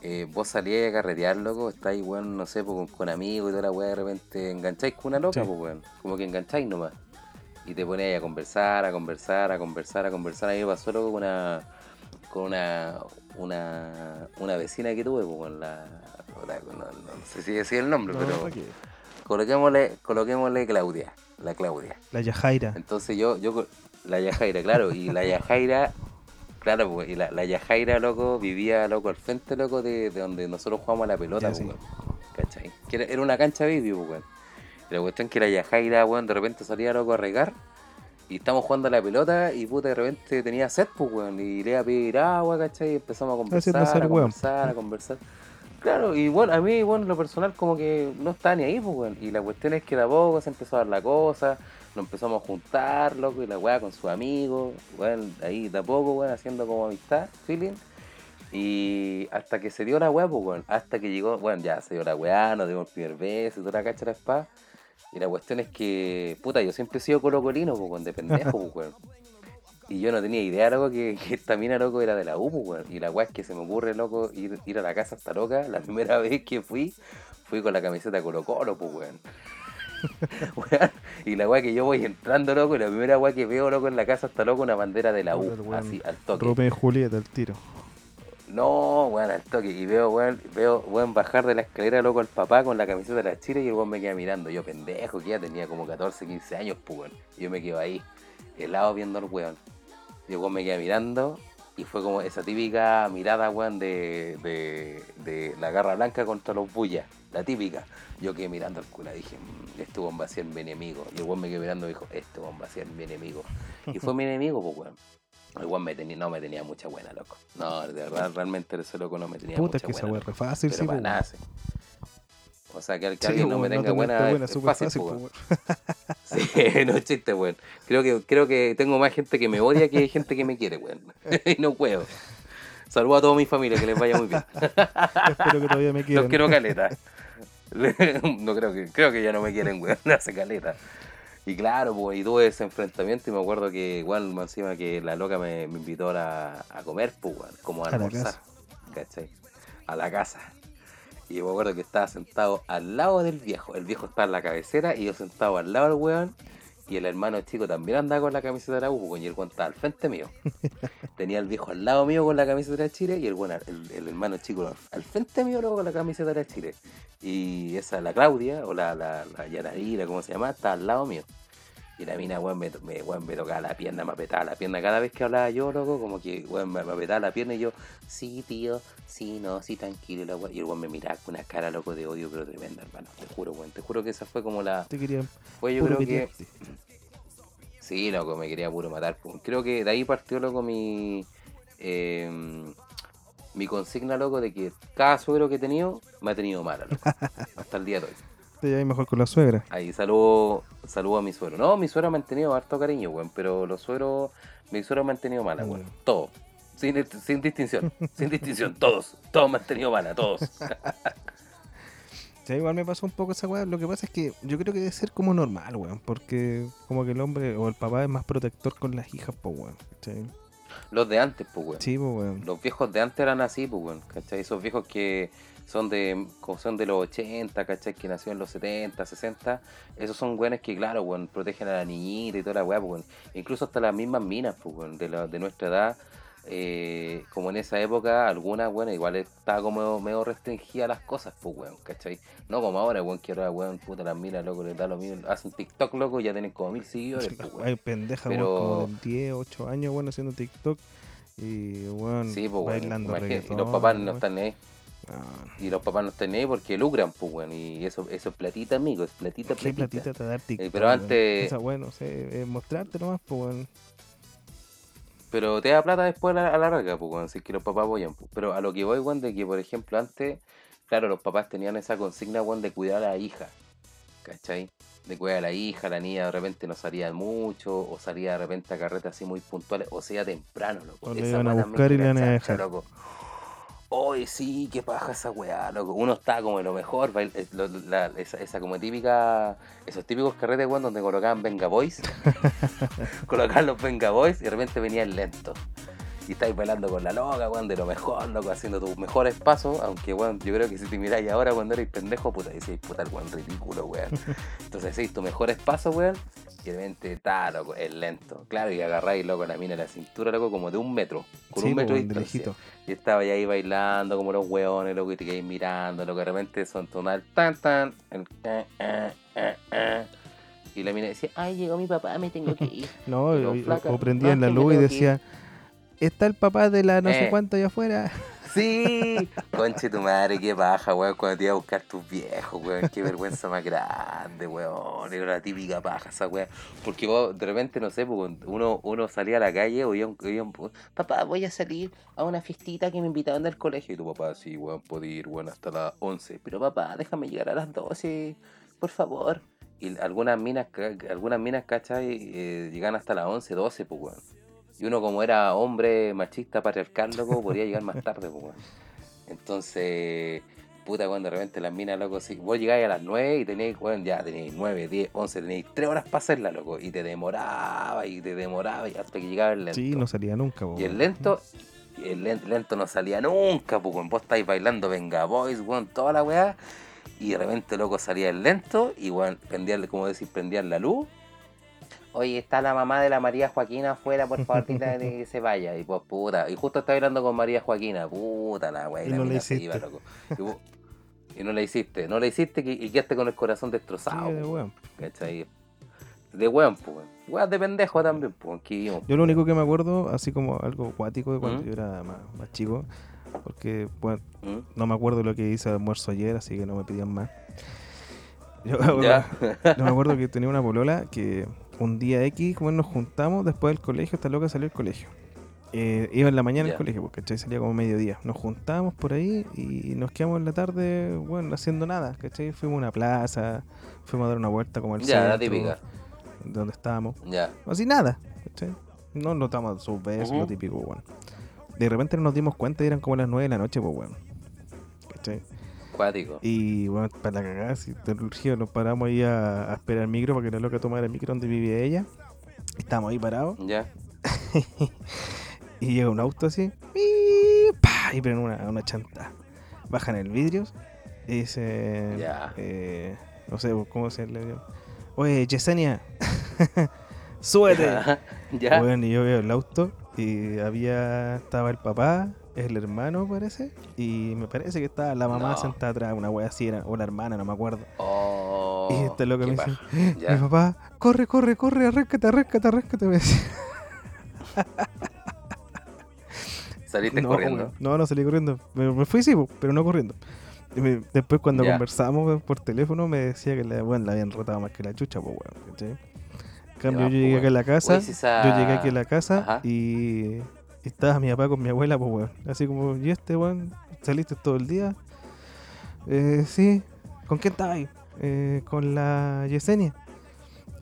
eh, vos salías a carretear, loco, estáis, weón, no sé, con, amigos y toda la weá, de repente engancháis con una loca, pues, weón. Como que engancháis nomás. Y te ponéis a conversar, a conversar, a conversar, a conversar. A mí me pasó, loco, con una, con una, una, una vecina que tuve, pues, la, no, sé si decía el nombre, pero coloquémosle, coloquémosle Claudia, la Claudia. La Yajaira. Entonces yo, yo la Yajaira, claro, y la Yajaira, claro, pues, y la, la, Yajaira, loco, vivía, loco, al frente, loco, de, donde nosotros jugamos a la pelota, pues, ¿cachai? era, una cancha baby, pues, La cuestión es que la Yajaira, weón, de repente salía, loco, a regar y estamos jugando a la pelota y puta de repente tenía sed, pues, weón. Y le iba a pedir agua, ¿cachai? Y empezamos a conversar, a conversar, a conversar. Claro, y bueno, a mí, bueno, lo personal como que no está ni ahí, pues, weón. Y la cuestión es que de a poco se empezó a dar la cosa, nos empezamos a juntar, loco, y la weá con sus amigos, bueno, ahí de a poco, weón, haciendo como amistad, feeling. Y hasta que se dio la weá, pues, weón. Hasta que llegó, bueno, ya se dio la weá, nos dimos el primer beso toda la cacha de la espada. Y la cuestión es que, puta, yo siempre he sido colocolino, pues, de pendejo, pues, weón. Y yo no tenía idea, loco, que, que esta mina, loco, era de la U, pues, weón. Y la weá es que se me ocurre, loco, ir, ir a la casa hasta loca. La primera vez que fui, fui con la camiseta Colo Colo, pues, weón. y la weá que yo voy entrando, loco, y la primera weá que veo, loco, en la casa hasta loco, una bandera de la U, así, al toque. Romeo y Julieta, el tiro. No, weón, al toque. Y veo, weón, veo, weón, bajar de la escalera, loco, al papá con la camiseta de la chile y el weón me queda mirando. Yo, pendejo, que ya tenía como 14, 15 años, pues, weón. Y yo me quedo ahí, helado viendo al weón. Y el weón me queda mirando Y fue como esa típica mirada, weón, de, de, la garra blanca contra los bullas. La típica. Yo quedé mirando al cura dije, mm, este bomba va a ser mi enemigo. Y el weón me quedé mirando y dijo, este bomba va a ser mi enemigo. Y fue mi enemigo, pues weón. Weón me tenía, no me tenía mucha buena, loco. No, de verdad, realmente ese loco no me tenía Puta, mucha buena. Puta, que esa fácil, sí, para nada, O sea, que, alguien no me tenga buena, es fácil, fácil Sí, no es chiste, weón. Creo que, creo que tengo más gente que me odia que gente que me quiere, weón. y no puedo. Saludo a toda mi familia, que les vaya muy bien. Espero que todavía me quieran. Los quiero caleta. no creo que, creo que ya no me quieren, weón, hace caleta. Y claro, pues, y tuve ese enfrentamiento y me acuerdo que igual encima que la loca me, invitó a, a, comer, pues, como a, almorzar, ¿cachai? A la casa. Y me acuerdo que estaba sentado al lado del viejo. El viejo estaba en la cabecera y yo sentado al lado del weón. Y el hermano chico también andaba con la camiseta de la U, y el weón estaba al frente mío. Tenía el viejo al lado mío con la camiseta de Chile y el, weón, el, hermano chico al frente mío luego con la camiseta de Chile. Y esa, la Claudia, o la, la, la Yanadira, ¿cómo se llama? Está al lado mío. Y la mina, weón, me, me, me tocaba la pierna, me apretaba la pierna. Cada vez que hablaba yo, loco, como que, weón, me, apretaba la pierna y yo, sí, tío, sí, no, sí, tranquilo. Y el weón me miraba con una cara, loco, de odio, pero tremenda, hermano. Te juro, weón, te juro que esa fue como la... Te quería Fue yo creo que... Sí, loco, me quería puro matar. Creo que de ahí partió, loco, mi... Eh, mi consigna, loco, de que cada suegro que he tenido me ha tenido mala, loco. hasta el día de hoy. Te lleváis mejor con la suegra. Ahí, saludo, saludo a mi suegro. No, mi suegro me ha tenido harto cariño, weón, pero los suegros, mi suegro me han tenido mala, weón. Todo. Sin, sin distinción, sin distinción, todos. Todos me han tenido mala, todos. Igual me pasó un poco esa weá. Lo que pasa es que yo creo que debe ser como normal, weón. Porque como que el hombre o el papá es más protector con las hijas, pues, weón. Los de antes, pues, weón. Sí, pues, weón. Los viejos de antes eran así, pues, weón. ¿Cachai? Esos viejos que son de son de los 80, ¿cachai? Que nació en los 70, 60. Esos son weones que, claro, weón, protegen a la niñita y toda la weá, pues, Incluso hasta las mismas minas, pues, weón, de, la, de nuestra edad. Eh, como en esa época, algunas, bueno, igual estaba como medio restringida las cosas, pues, weón, ¿cachai? No como ahora, weón, que ahora, weón, puta, las minas, loco, les da lo mismo. Hacen TikTok, loco, y ya tienen como mil seguidores, pues, weón. Hay pendeja, Pero... como de 10, 8 años, bueno, haciendo TikTok. Y, weón, sí, pues, bailando Y los papás no están ahí. Y los papás no están ahí porque lucran, pues, bueno, y eso, eso es platita, amigo, es platita, platita. platita te da TikTok, eh, pero antes... Bueno, sé, mostrarte nomás, pues, bueno. Pero te da plata después a la, larga, pues, bueno, si es que los papás apoyan. Pues. Pero a lo que voy, bueno, de que, por ejemplo, antes, claro, los papás tenían esa consigna, bueno, de cuidar a la hija, ¿cachai? De cuidar a la hija, la niña de repente no salía mucho, o salía de repente a carretas así muy puntuales, o sea, temprano, loco. O le iban a buscar y le iban a dejar. Loco. Oye, sí, qué paja esa weá, loco. Uno está como en lo mejor, esa, esa, como típica, esos típicos carretes, weón, donde colocaban Venga Boys. colocaban los Venga Boys y de repente venían lentos. Y estáis bailando con la loca, weón, de lo mejor, loco, haciendo tus mejores pasos. Aunque, weón, yo creo que si te miráis ahora cuando eres pendejo, puta, decís, puta, el weón ridículo, weón. Entonces, sí, tus mejores pasos, weón, y de repente está, loco, es lento. Claro, y agarráis, loco, la mina en la cintura, loco, como de un metro. Con un metro de Y estaba ahí bailando como los weones, loco, y te quedáis mirando, loco, de repente son tonal tan tan. El, eh, eh, eh, y la mina decía, ay, llegó mi papá, me tengo que ir. no, o, prendía en la luz y decía, está el papá de la no sé cuánto allá afuera. Sí, conche tu madre, qué paja, weón, cuando te iba a buscar tus viejos, weón, qué vergüenza más grande, weón, era la típica paja esa weón. Porque vos, de repente, no sé, pues, uno, uno salía a la calle, oía un, oía un, papá, voy a salir a una fiestita que me invitaban del colegio. Y tu papá, sí, weón, puedo ir, weón, hasta las 11. Pero papá, déjame llegar a las 12, por favor. Y algunas minas, algunas minas, ¿cachai? Eh, llegan hasta las 11, 12, pues, weón. Y uno como era hombre machista, patriarcal, loco, podía llegar más tarde, pues, Entonces, puta, cuando de repente las minas, loco, si vos llegáis a las 9 y tenéis, bueno, ya tenéis 9, 10, 11, tenéis 3 horas para hacerla, loco, y te demoraba y te demoraba y hasta que llegaba el lento. Sí, no salía nunca, Y el lento, el lento, no salía nunca, pues, vos estáis bailando Venga Boys, weón, toda la weá, y de repente, loco, salía el lento, y, weón, prendían, como decís, prendían la luz, Oye, está la mamá de la María Joaquina afuera, por favor, de que se vaya. Y pues, puta. Y justo estaba hablando con María Joaquina. Puta la wey. Y, no le hiciste. Y, no le hiciste. No le hiciste y quedaste con el corazón destrozado. Sí, de weón. ¿Cachai? De weón, pues. de pendejo también, pues, Yo lo único que me acuerdo, así como algo acuático de cuando ¿Mm? yo era más, chico, porque, bueno, ¿Mm? no me acuerdo lo que hice almuerzo ayer, así que no me pedían más. Yo, no me acuerdo que tenía una polola que un día X, bueno, nos juntamos después del colegio, esta loca salió del colegio. Eh, iba en la mañana al colegio, porque salía como mediodía. Nos juntamos por ahí y nos quedamos en la tarde, bueno, haciendo nada, ¿cachai? Fuimos a una plaza, fuimos a dar una vuelta como al ya, la típica. Donde estábamos. Ya. Así nada, ¿cachai? No notamos sus besos, lo típico, bueno. De repente nos dimos cuenta y eran como las 9 de la noche, pues, bueno. ¿cachai? Cuático. Y bueno, para la cagada, si te nos paramos ahí a, esperar el micro para que la loca tomara el micro donde vive ella. Estábamos ahí parados. Ya. Y llega un auto así. Y, ¡pah! y una, una chanta. Bajan el vidrio. Y dice. Eh, no sé cómo se le Oye, Yesenia. Súbete. ya. Bueno, y yo veo el auto. Y había. Estaba el papá. El hermano, parece. Y me parece que estaba la mamá sentada atrás. Una wea así era. O la hermana, no me acuerdo. Oh, y este lo que me dice. Mi papá, corre, corre, corre, arréscate, arréscate, arréscate. Me decía. ¿Saliste corriendo? No, no salí corriendo. Me, fui sí, pero no corriendo. después cuando conversamos por teléfono me decía que la, bueno, la habían rotado más que la chucha, pues weón. En cambio, yo llegué aquí a la casa, yo llegué aquí a la casa y, estaba mi papá con mi abuela, pues weón. Así como, ¿y este weón? ¿Saliste todo el día? Eh, sí. ¿Con quién estaba ahí? Eh, con la Yesenia.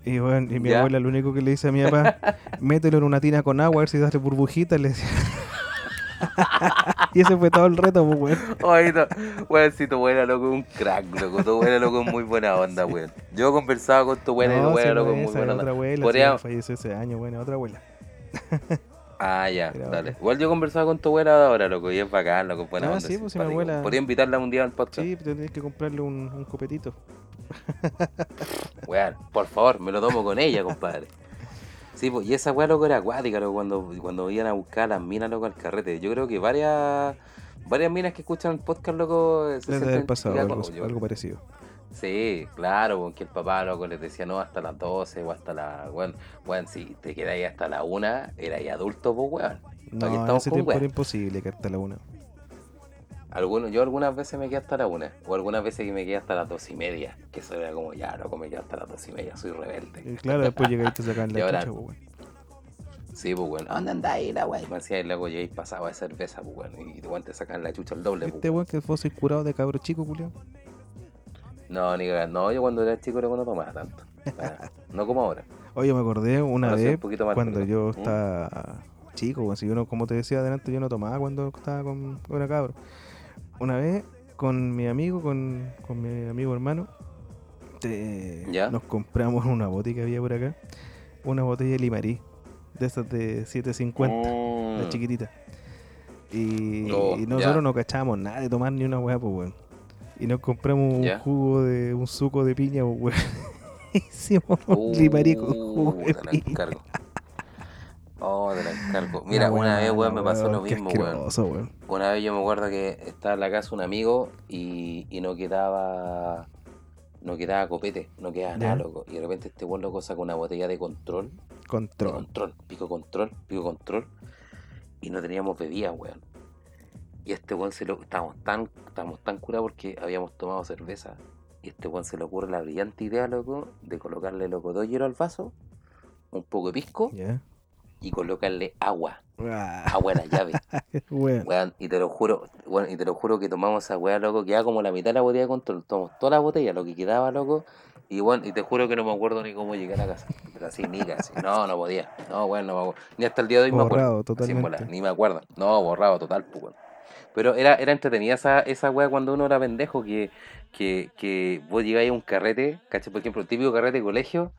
Y bueno, y mi abuela lo único que le dice a mi papá, mételo en una tina con agua a ver si das burbujitas, le decía. y ese fue todo el reto, pues, weón. Oye, weón, si tu abuela loco es un crack, loco. Tu abuela loco es muy buena onda, weón. Yo conversaba con tu abuela y tu abuela loco es muy buena onda. Otra abuela, Podría... falleció ese año, bueno, otra abuela. Ah, ya, dale. Igual yo conversaba con tu abuela ahora, loco, y es bacán, loco, buena ah, onda. sí, pues si mi abuela... Podría invitarla un día al podcast. Sí, tenés que comprarle un, un copetito. Weón, por favor, me lo tomo con ella, compadre. Sí, pues, y esa weá, loco, era acuática, loco, cuando, cuando iban a buscar a las minas, loco, al carrete. Yo creo que varias varias minas que escuchan el podcast, loco, se Les pasado algo, algo, parecido. Sí, claro, porque el papá, loco, les decía, no, hasta las 12 o hasta la... Bueno, bueno si te quedáis hasta la 1, erais adulto, pues, weón. No, en ese tiempo era imposible que hasta la 1. Algunos, yo algunas veces me quedé hasta la una, o algunas veces que me quedé hasta las dos y media, que eso era como, ya, loco, me quedé hasta las dos y media, soy rebelde. Y claro, después llegaste a sacar la ahora, pues, Sí, pues, bueno, ¿dónde andáis, la wey? Me decía, y luego llegué pasaba de cerveza, pues, bueno, y te te sacan la chucha al doble, ¿Este weón que vos sois curado de cabro chico, Julio? No, ni no, yo cuando era chico no tomaba tanto. no como ahora. Oye, me acordé una vez cuando yo ¿Mm? estaba chico, si uno, como te decía adelante, yo no tomaba cuando estaba con, con era cabro una vez con mi amigo, con, con mi amigo hermano, nos compramos una botella que había por acá, una botella de limarí, de esas de 750, la mm. chiquitita. Y, oh, nosotros no cachábamos nada de tomar ni una hueá, pues, weón. Y nos compramos un jugo de, un suco de piña, pues, weón. Hicimos un limarí con jugo de piña. Oh, te la encargo. Mira, una vez, weón, me pasó lo mismo, weón. Una vez yo me acuerdo que estaba en la casa un amigo y, y no quedaba. No quedaba copete, no quedaba nada, loco. Y de repente este weón loco saca una botella de control. Control. control, pico control, pico control. Y no teníamos bebida, weón. Y este weón se lo. Estábamos tan, estábamos tan curados porque habíamos tomado cerveza. Y este weón se le ocurre la brillante idea, loco, de colocarle, loco, dos hielos al vaso, un poco de pisco y colocarle agua. Ah. Agua en la llave. y te lo juro, bueno, y te lo juro que tomamos esa weá, loco, quedaba como la mitad de la botella de control. Tomamos toda la botella, lo que quedaba, loco. Y bueno, y te juro que no me acuerdo ni cómo llegué a la casa. Pero así, ni casi. No, no podía. No, bueno, no me acuerdo. Ni hasta el día de hoy me acuerdo. Totalmente. ni me acuerdo. No, borrado total, pues, Pero era, era entretenida esa, esa weá cuando uno era pendejo, que, que, que vos llegáis a un carrete, ¿cachai? Por ejemplo, el típico carrete de colegio,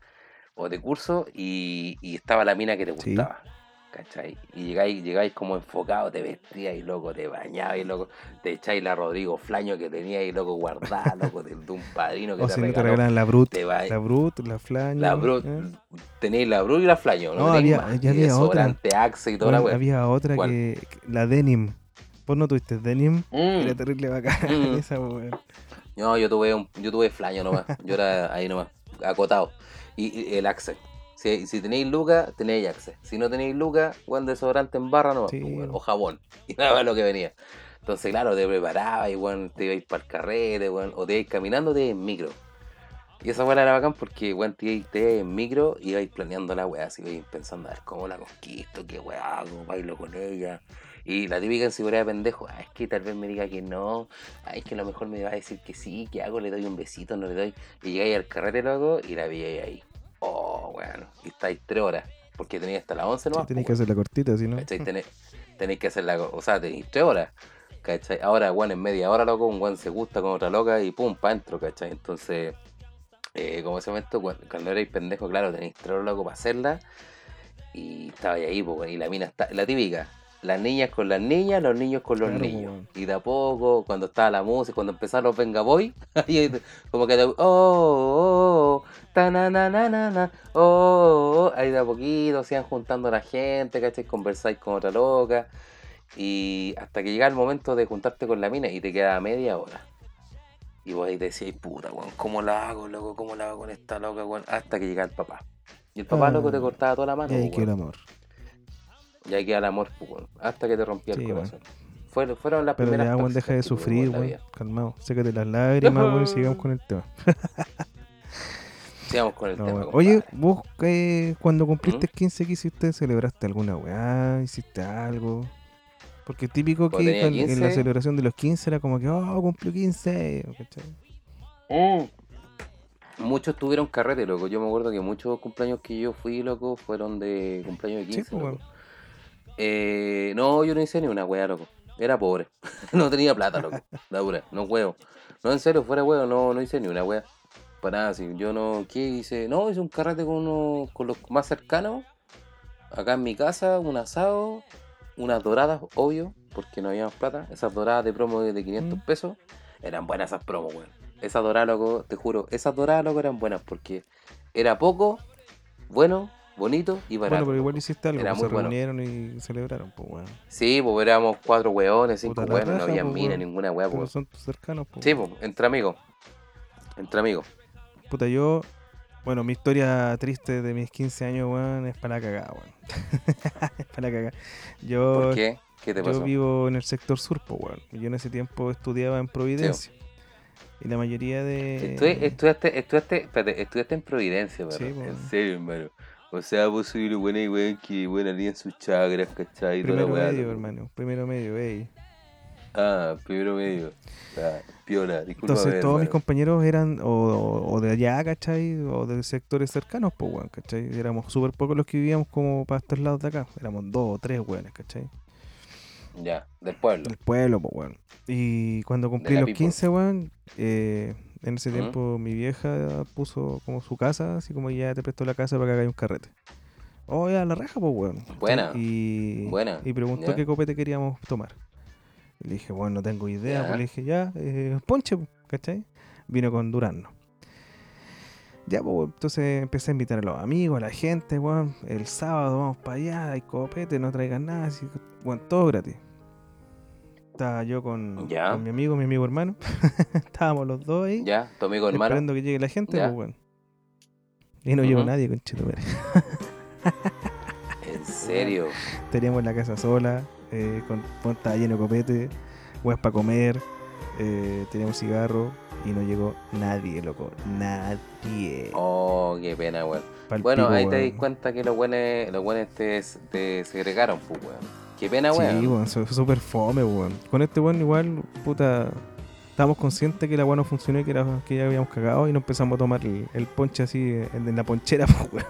o de curso y, y estaba la mina que te gustaba. ¿Cachai? Y llegáis, llegáis como enfocado, te vestíais, loco, te bañabais, loco, te echáis la Rodrigo Flaño que teníais, loco, guardada, loco, de, un padrino que o te, si no te regalan la Brut, la Brut, la Flaño. La Brut, ¿eh? tenéis la Brut y la Flaño, ¿no? no había, ya había otra. Axe y toda la Había otra que, la Denim. ¿Vos no tuviste Denim? Mm. Era terrible bacana mm. esa, weón. No, yo tuve un, yo tuve Flaño nomás, yo era ahí nomás, acotado. Y, el Axe. Si, si tenéis lucas, tenéis Ajax. Si no tenéis lucas, weón, desodorante en barra no, pues, o jabón. Y nada más lo que venía. Entonces, claro, te preparabas y, weón, te ibais para el carrete, weón, o te ibais caminando, te ibais en micro. Y esa weá era bacán porque, weón, te ibais en micro y ibais planeando la weá, así ibais pensando, a ver cómo la conquisto, qué weá hago, bailo con ella. Y la típica inseguridad de pendejo, ah, es que tal vez me diga que no, ah, es que a lo mejor me va a decir que sí, que hago, le doy un besito, no le doy. Y llegáis al carrete, loco, y la veíais ahí. Oh, bueno, y estáis tres horas, porque tenéis hasta las 11 no Sí, tenéis que hacer la cortita, si no. Tenéis, que hacer la, o sea, tenéis tres horas. ¿cachai? Ahora, bueno, en media hora, loco, un guan se gusta con otra loca y pum, pa' entro, ¿cachai? Entonces, eh, como ese momento, cuando, erais pendejo, claro, tenéis tres horas, loco, para hacerla. Y estaba ahí, pues, y la mina está, la típica, las niñas con las niñas, los niños con los niños. Y de a poco, cuando estaba la música, cuando empezaron los Venga Boy, como que, oh, oh, ta na na na na na, oh, oh, ahí de a poquito se iban juntando la gente, ¿cachai? Conversáis con otra loca. Y hasta que llega el momento de juntarte con la mina y te queda media hora. Y vos ahí decías, puta, weón, ¿cómo la hago, loco? ¿Cómo la hago con esta loca, weón? Hasta que llega el papá. Y el papá, loco, te ah. cortaba toda la mano. El amor. Y ahí queda el amor, pues, hasta que te rompía el corazón. Fueron, fueron las Pero primeras. Pero ya, deja de sufrir, weón. Calmado. Sécate las lágrimas, weón, y sigamos con el tema. sigamos con el tema. Oye, vos, eh, cuando cumpliste 15, ¿Mm? ¿qué hiciste? ¿Celebraste alguna weá? ¿Hiciste algo? Porque típico que en la celebración de los 15 era como que, oh, cumplió 15. Mm. Muchos tuvieron carrete, loco. Yo me acuerdo que muchos cumpleaños que yo fui, loco, fueron de cumpleaños de 15. Pues, eh, no, yo no hice ni una wea, loco. Era pobre. no tenía plata, loco. La dura, no huevo. No, en serio, fuera huevo, no, no hice ni una wea. Para nada, así. Yo no, ¿qué hice? No, hice un carrete con uno, con los más cercanos. Acá en mi casa, un asado, unas doradas, obvio, porque no había más plata. Esas doradas de promo de 500 mm. pesos. Eran buenas esas promos, weón. Esas doradas, loco, te juro, esas doradas, loco, eran buenas porque era poco, bueno, bonito y barato. Bueno, pero igual hiciste algo, pues, se reunieron y celebraron, pues, weón. Sí, pues éramos cuatro weones, cinco weones, no había pues, mina, ninguna weá, pues. son tus cercanos, pues. Sí, pues, entre amigos. Entre amigos. Puta, yo. Bueno, mi historia triste de mis 15 años, weón, es para la cagada, weón. es para la cagada. Yo, ¿Por qué? ¿Qué te pasó? Yo vivo en el sector sur, pues, weón. Yo en ese tiempo estudiaba en Providencia. Y la mayoría de. estudiaste, estudiaste, espérate, estudiaste en Providencia, ¿verdad? Sí, en serio, hermano. O sea, vos soy lo buena y weón que buena en sus chagras, ¿cachai? Primero medio, hermano. Primero medio, ey. Ah, primero medio. O piola, disculpa. Entonces, todos mis compañeros eran o, o, de allá, ¿cachai? O de sectores cercanos, pues, weón, ¿cachai? Éramos súper pocos los que vivíamos como para estos lados de acá. Éramos dos o tres, weones, ¿cachai? Ya, del pueblo. Del pueblo, pues, weón. Y cuando cumplí los 15, weón, eh en ese tiempo mi vieja puso como su casa, así como ya te prestó la casa para que haga un carrete. Oh, ya la raja, pues, weón. Buena. Y, Buena. y preguntó qué copete queríamos tomar. le dije, bueno, no tengo idea. Pues le dije, ya, eh, ponche, ¿cachai? Vino con Durano. Ya, pues, entonces empecé a invitar a los amigos, a la gente, weón. El sábado vamos para allá, hay copete, no traigan nada, así, bueno, todo gratis estaba yo con, mi amigo, mi amigo hermano. Estábamos los dos ahí. Ya, tu amigo hermano. Esperando que llegue la gente, pues bueno. Y no llegó nadie, con Chito ¿En serio? Teníamos la casa sola, eh, con, estaba lleno de copete, huevas para comer, eh, teníamos cigarro y no llegó nadie, loco. Nadie. Oh, qué pena, weón. Bueno, ahí te das cuenta que los buenos, los buenos te, te segregaron, pues, weón. Qué pena, weón. Sí, weón, súper fome, weón. Con este weón igual, puta, estábamos conscientes que la weón no funcionó y que, era, que ya habíamos cagado y nos empezamos a tomar el, ponche así en, en la ponchera, weón.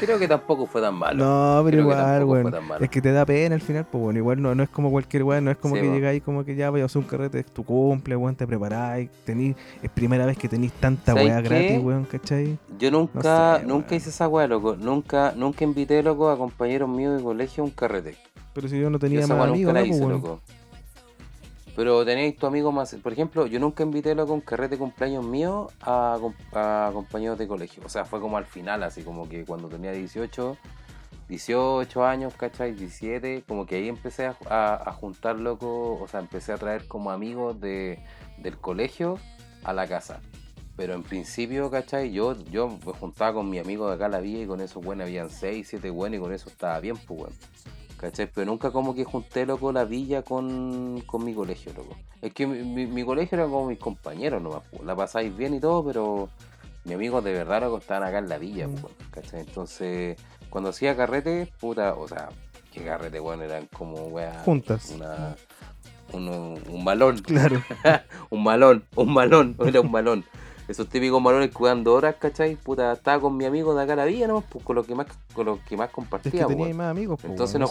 Creo que tampoco fue tan malo. No, pero igual, weón. Es que te da pena al final, pues bueno, igual no, no es como cualquier weón, no es como que llegáis como que ya vayas a hacer un carrete, es tu cumple, weón, te preparáis, tenís, es primera vez que tenéis tanta weá gratis, weón, ¿cachai? Yo nunca, nunca hice esa weá, loco. Nunca, nunca invité, loco, a compañeros míos de colegio a un carrete. Pero si yo no tenía más amigos, la hice, loco. Pero tenéis tu amigo más. Por ejemplo, yo nunca invité a un carrete de cumpleaños mío a, compañeros de colegio. O sea, fue como al final, así como que cuando tenía 18, 18 años, ¿cachai? 17, como que ahí empecé a, juntar loco, o sea, empecé a traer como amigos de, del colegio a la casa. pero en principio, ¿cachai? Yo, yo me juntaba con mi amigo de acá la vía y con esos buenos habían seis, siete buenos y con eso estaba bien, pues, weón. ¿Cachai? Pero nunca como que junté, loco, la villa con, con mi colegio, loco. Es que mi, mi, colegio era como mis compañeros nomás. La pasáis bien y todo, pero mis amigos de verdad, loco, estaban acá en la villa, pues, ¿cachai? Entonces, cuando hacía carrete, puta, o sea, que carrete, weón, eran como, weón. Juntas. Una, un, un malón. Claro. un malón, un malón, era un malón. Esos típicos malones cuidando horas, ¿cachai? Puta, estaba con mi amigo de acá la villa, ¿no? Pues con lo que más, con lo que más compartía. Es que tenía más amigos, pues, Entonces no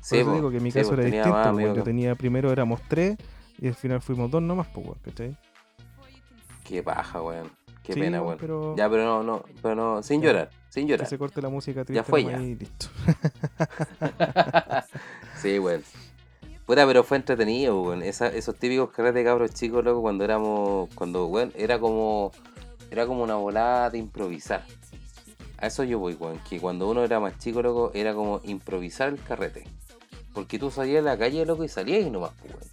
Sí, digo que en mi caso era distinto, yo tenía primero éramos tres y al final fuimos dos nomás, pues, ¿cachai? Qué paja, weón. Qué pena, weón. Pero... Ya, pero no, no, pero no, sin llorar, sin llorar. Que se corte la música triste ya fue ya. y listo. sí, weón. Puta, pero fue entretenido, weón. esos típicos carretes de cabros chicos, loco, cuando éramos. Cuando, weón, era como. Era como una volada de improvisar. A eso yo voy, weón. Que cuando uno era más chico, loco, era como improvisar el carrete. Porque tú salías a la calle, loco, y salías y nomás, pues, weón.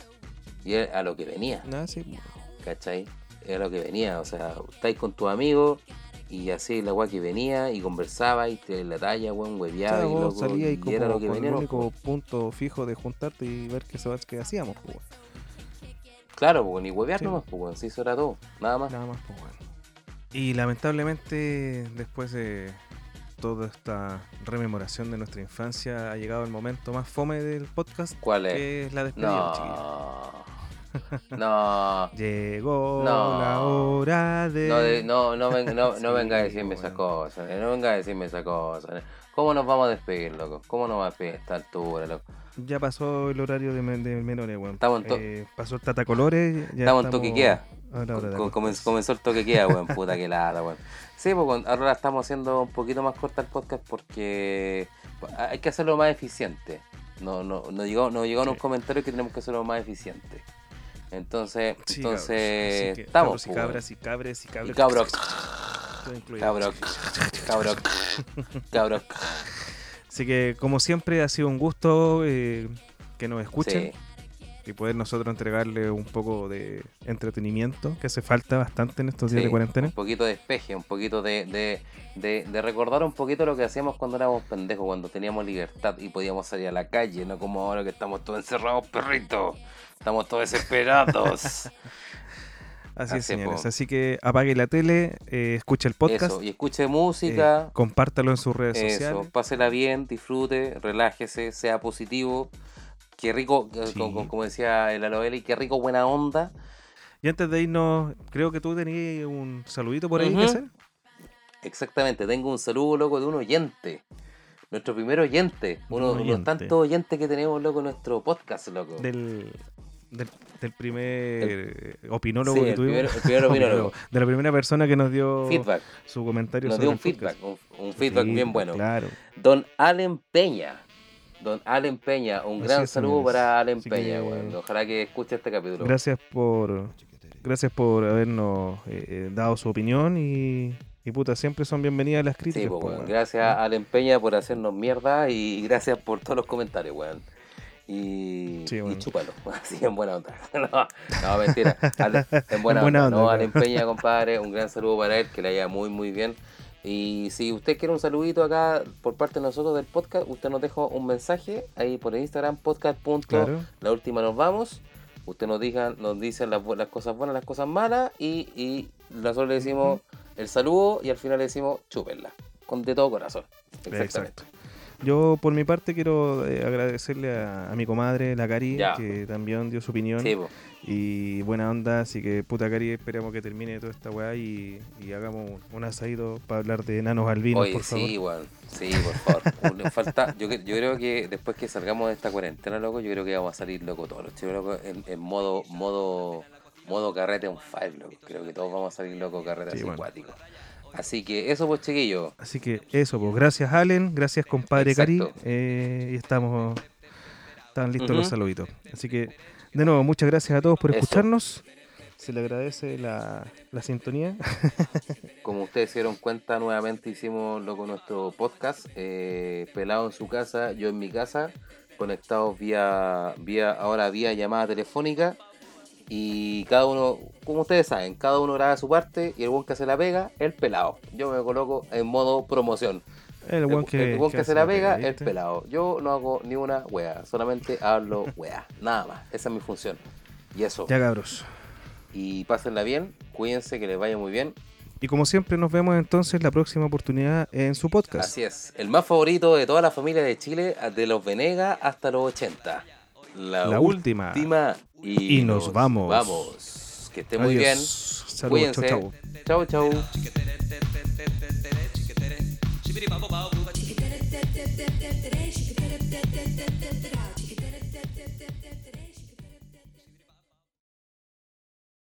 Y era a lo que venía. Ah, sí. ¿Cachai? Era lo que venía. O sea, estáis con tus amigos y así la weá que venía y conversaba y te la talla, weón, hueveaba y, loco, salía y, como, era lo que venía. el único punto fijo de juntarte y ver qué que hacíamos, Claro, pues, ni huevear nomás, pues, weón, sí, eso era todo, nada más. Nada más, pues, weón. Y lamentablemente, después de toda esta rememoración de nuestra infancia, ha llegado el momento más fome del podcast. ¿Cuál es? Que es la despedida, no. No. Llegó la hora de. No, no, no, no, venga a decirme esas cosas. No venga a decirme esas cosas. ¿Cómo nos vamos a despedir, loco? ¿Cómo nos va a despedir a esta altura, loco? Ya pasó el horario de, menores, weón. Estamos en eh, pasó el Tata Colores. Ya estamos, en toquequea. comenzó, el toquequea, weón. Puta que lata, weón. Sí, pues ahora estamos haciendo un poquito más corta el podcast porque hay que hacerlo más eficiente. No, no, no llegó, no llegó unos comentarios que tenemos que hacerlo más eficiente. Entonces, entonces estamos. Y cabras y cabres y cabres. Y cabros. Cabros. Cabros. Cabros. Así que, como siempre, ha sido un gusto eh, que nos escuchen. Y poder nosotros entregarle un poco de entretenimiento, que hace falta bastante en estos días de cuarentena. Un poquito de despeje, un poquito de, de, de, de, recordar un poquito lo que hacíamos cuando éramos pendejos, cuando teníamos libertad y podíamos salir a la calle, no como ahora que estamos todos encerrados, perritos. Estamos todos desesperados. Así, es, señores. Así que apague la tele, eh, escuche el podcast. y escuche música. Eh, compártalo en sus redes eso, sociales. Pásela bien, disfrute, relájese, sea positivo. Qué rico, eh, como, decía el Aloeli, qué rico, buena onda. Y antes de irnos, creo que tú tenías un saludito por ahí que hacer. Exactamente, tengo un saludo, loco, de un oyente. Nuestro primer oyente. Uno de los tantos oyentes que tenemos, loco, en nuestro podcast, loco. Del del, primer opinólogo que tuvimos. El primer, opinólogo. de la primera persona que nos dio feedback. su comentario. Nos dio un feedback, un, feedback bien bueno. Claro. Don Allen Peña. Don Allen Peña, un gran saludo para Allen Peña, Ojalá que escuche este capítulo. Gracias por gracias por habernos eh, eh, dado su opinión y, y puta, siempre son bienvenidas las críticas. Gracias a Allen Peña por hacernos mierda y gracias por todos los comentarios, weón y, chúpalo, así en buena onda. No, mentira, en buena, onda. No, al empeña, compadre, un gran saludo para él, que le haya muy, muy bien. Y si usted quiere un saludito acá por parte de nosotros del podcast, usted nos deja un mensaje ahí por el Instagram, podcast. La última nos vamos. Usted nos diga, nos dice las, las cosas buenas, las cosas malas y, y nosotros le decimos el saludo y al final le decimos chúpenla, con de todo corazón. Exactamente. Yo, por mi parte, quiero eh, agradecerle a, mi comadre, la Cari, que también dio su opinión. y buena onda, así que puta Cari, esperamos que termine toda esta weá y, hagamos un asaído para hablar de enanos albinos, por favor. Sí, igual. Sí, por favor. falta, yo, yo, creo que después que salgamos de esta cuarentena, loco, yo creo que vamos a salir loco todos los chicos en, modo, modo, modo carrete on fire, loco. Creo que todos vamos a salir loco carrete sí, Así que eso pues chiquillo. Así que eso pues, gracias Allen, gracias compadre Cari. Eh, y estamos, están listos los saluditos. Así que de nuevo, muchas gracias a todos por escucharnos. Se le agradece la, sintonía. Como ustedes se dieron cuenta, nuevamente hicimos lo con nuestro podcast, eh, pelado en su casa, yo en mi casa, conectados vía, vía, ahora vía llamada telefónica Y cada uno, como ustedes saben, cada uno graba su parte y el buen que hace la pega, el pelado. Yo me coloco en modo promoción. El buen que, que, hace la pega, el pelado. Yo no hago ni una wea, solamente hablo wea. Nada más. Esa es mi función. Y eso. Ya cabros. Y pásenla bien, cuídense, que les vaya muy bien. Y como siempre, nos vemos entonces la próxima oportunidad en su podcast. Así es, el más favorito de toda la familia de Chile, de los Venegas hasta los 80. La, última. Y, nos, vamos. Vamos. Que esté muy bien. Saludos. Chau, chau. Chau, chau.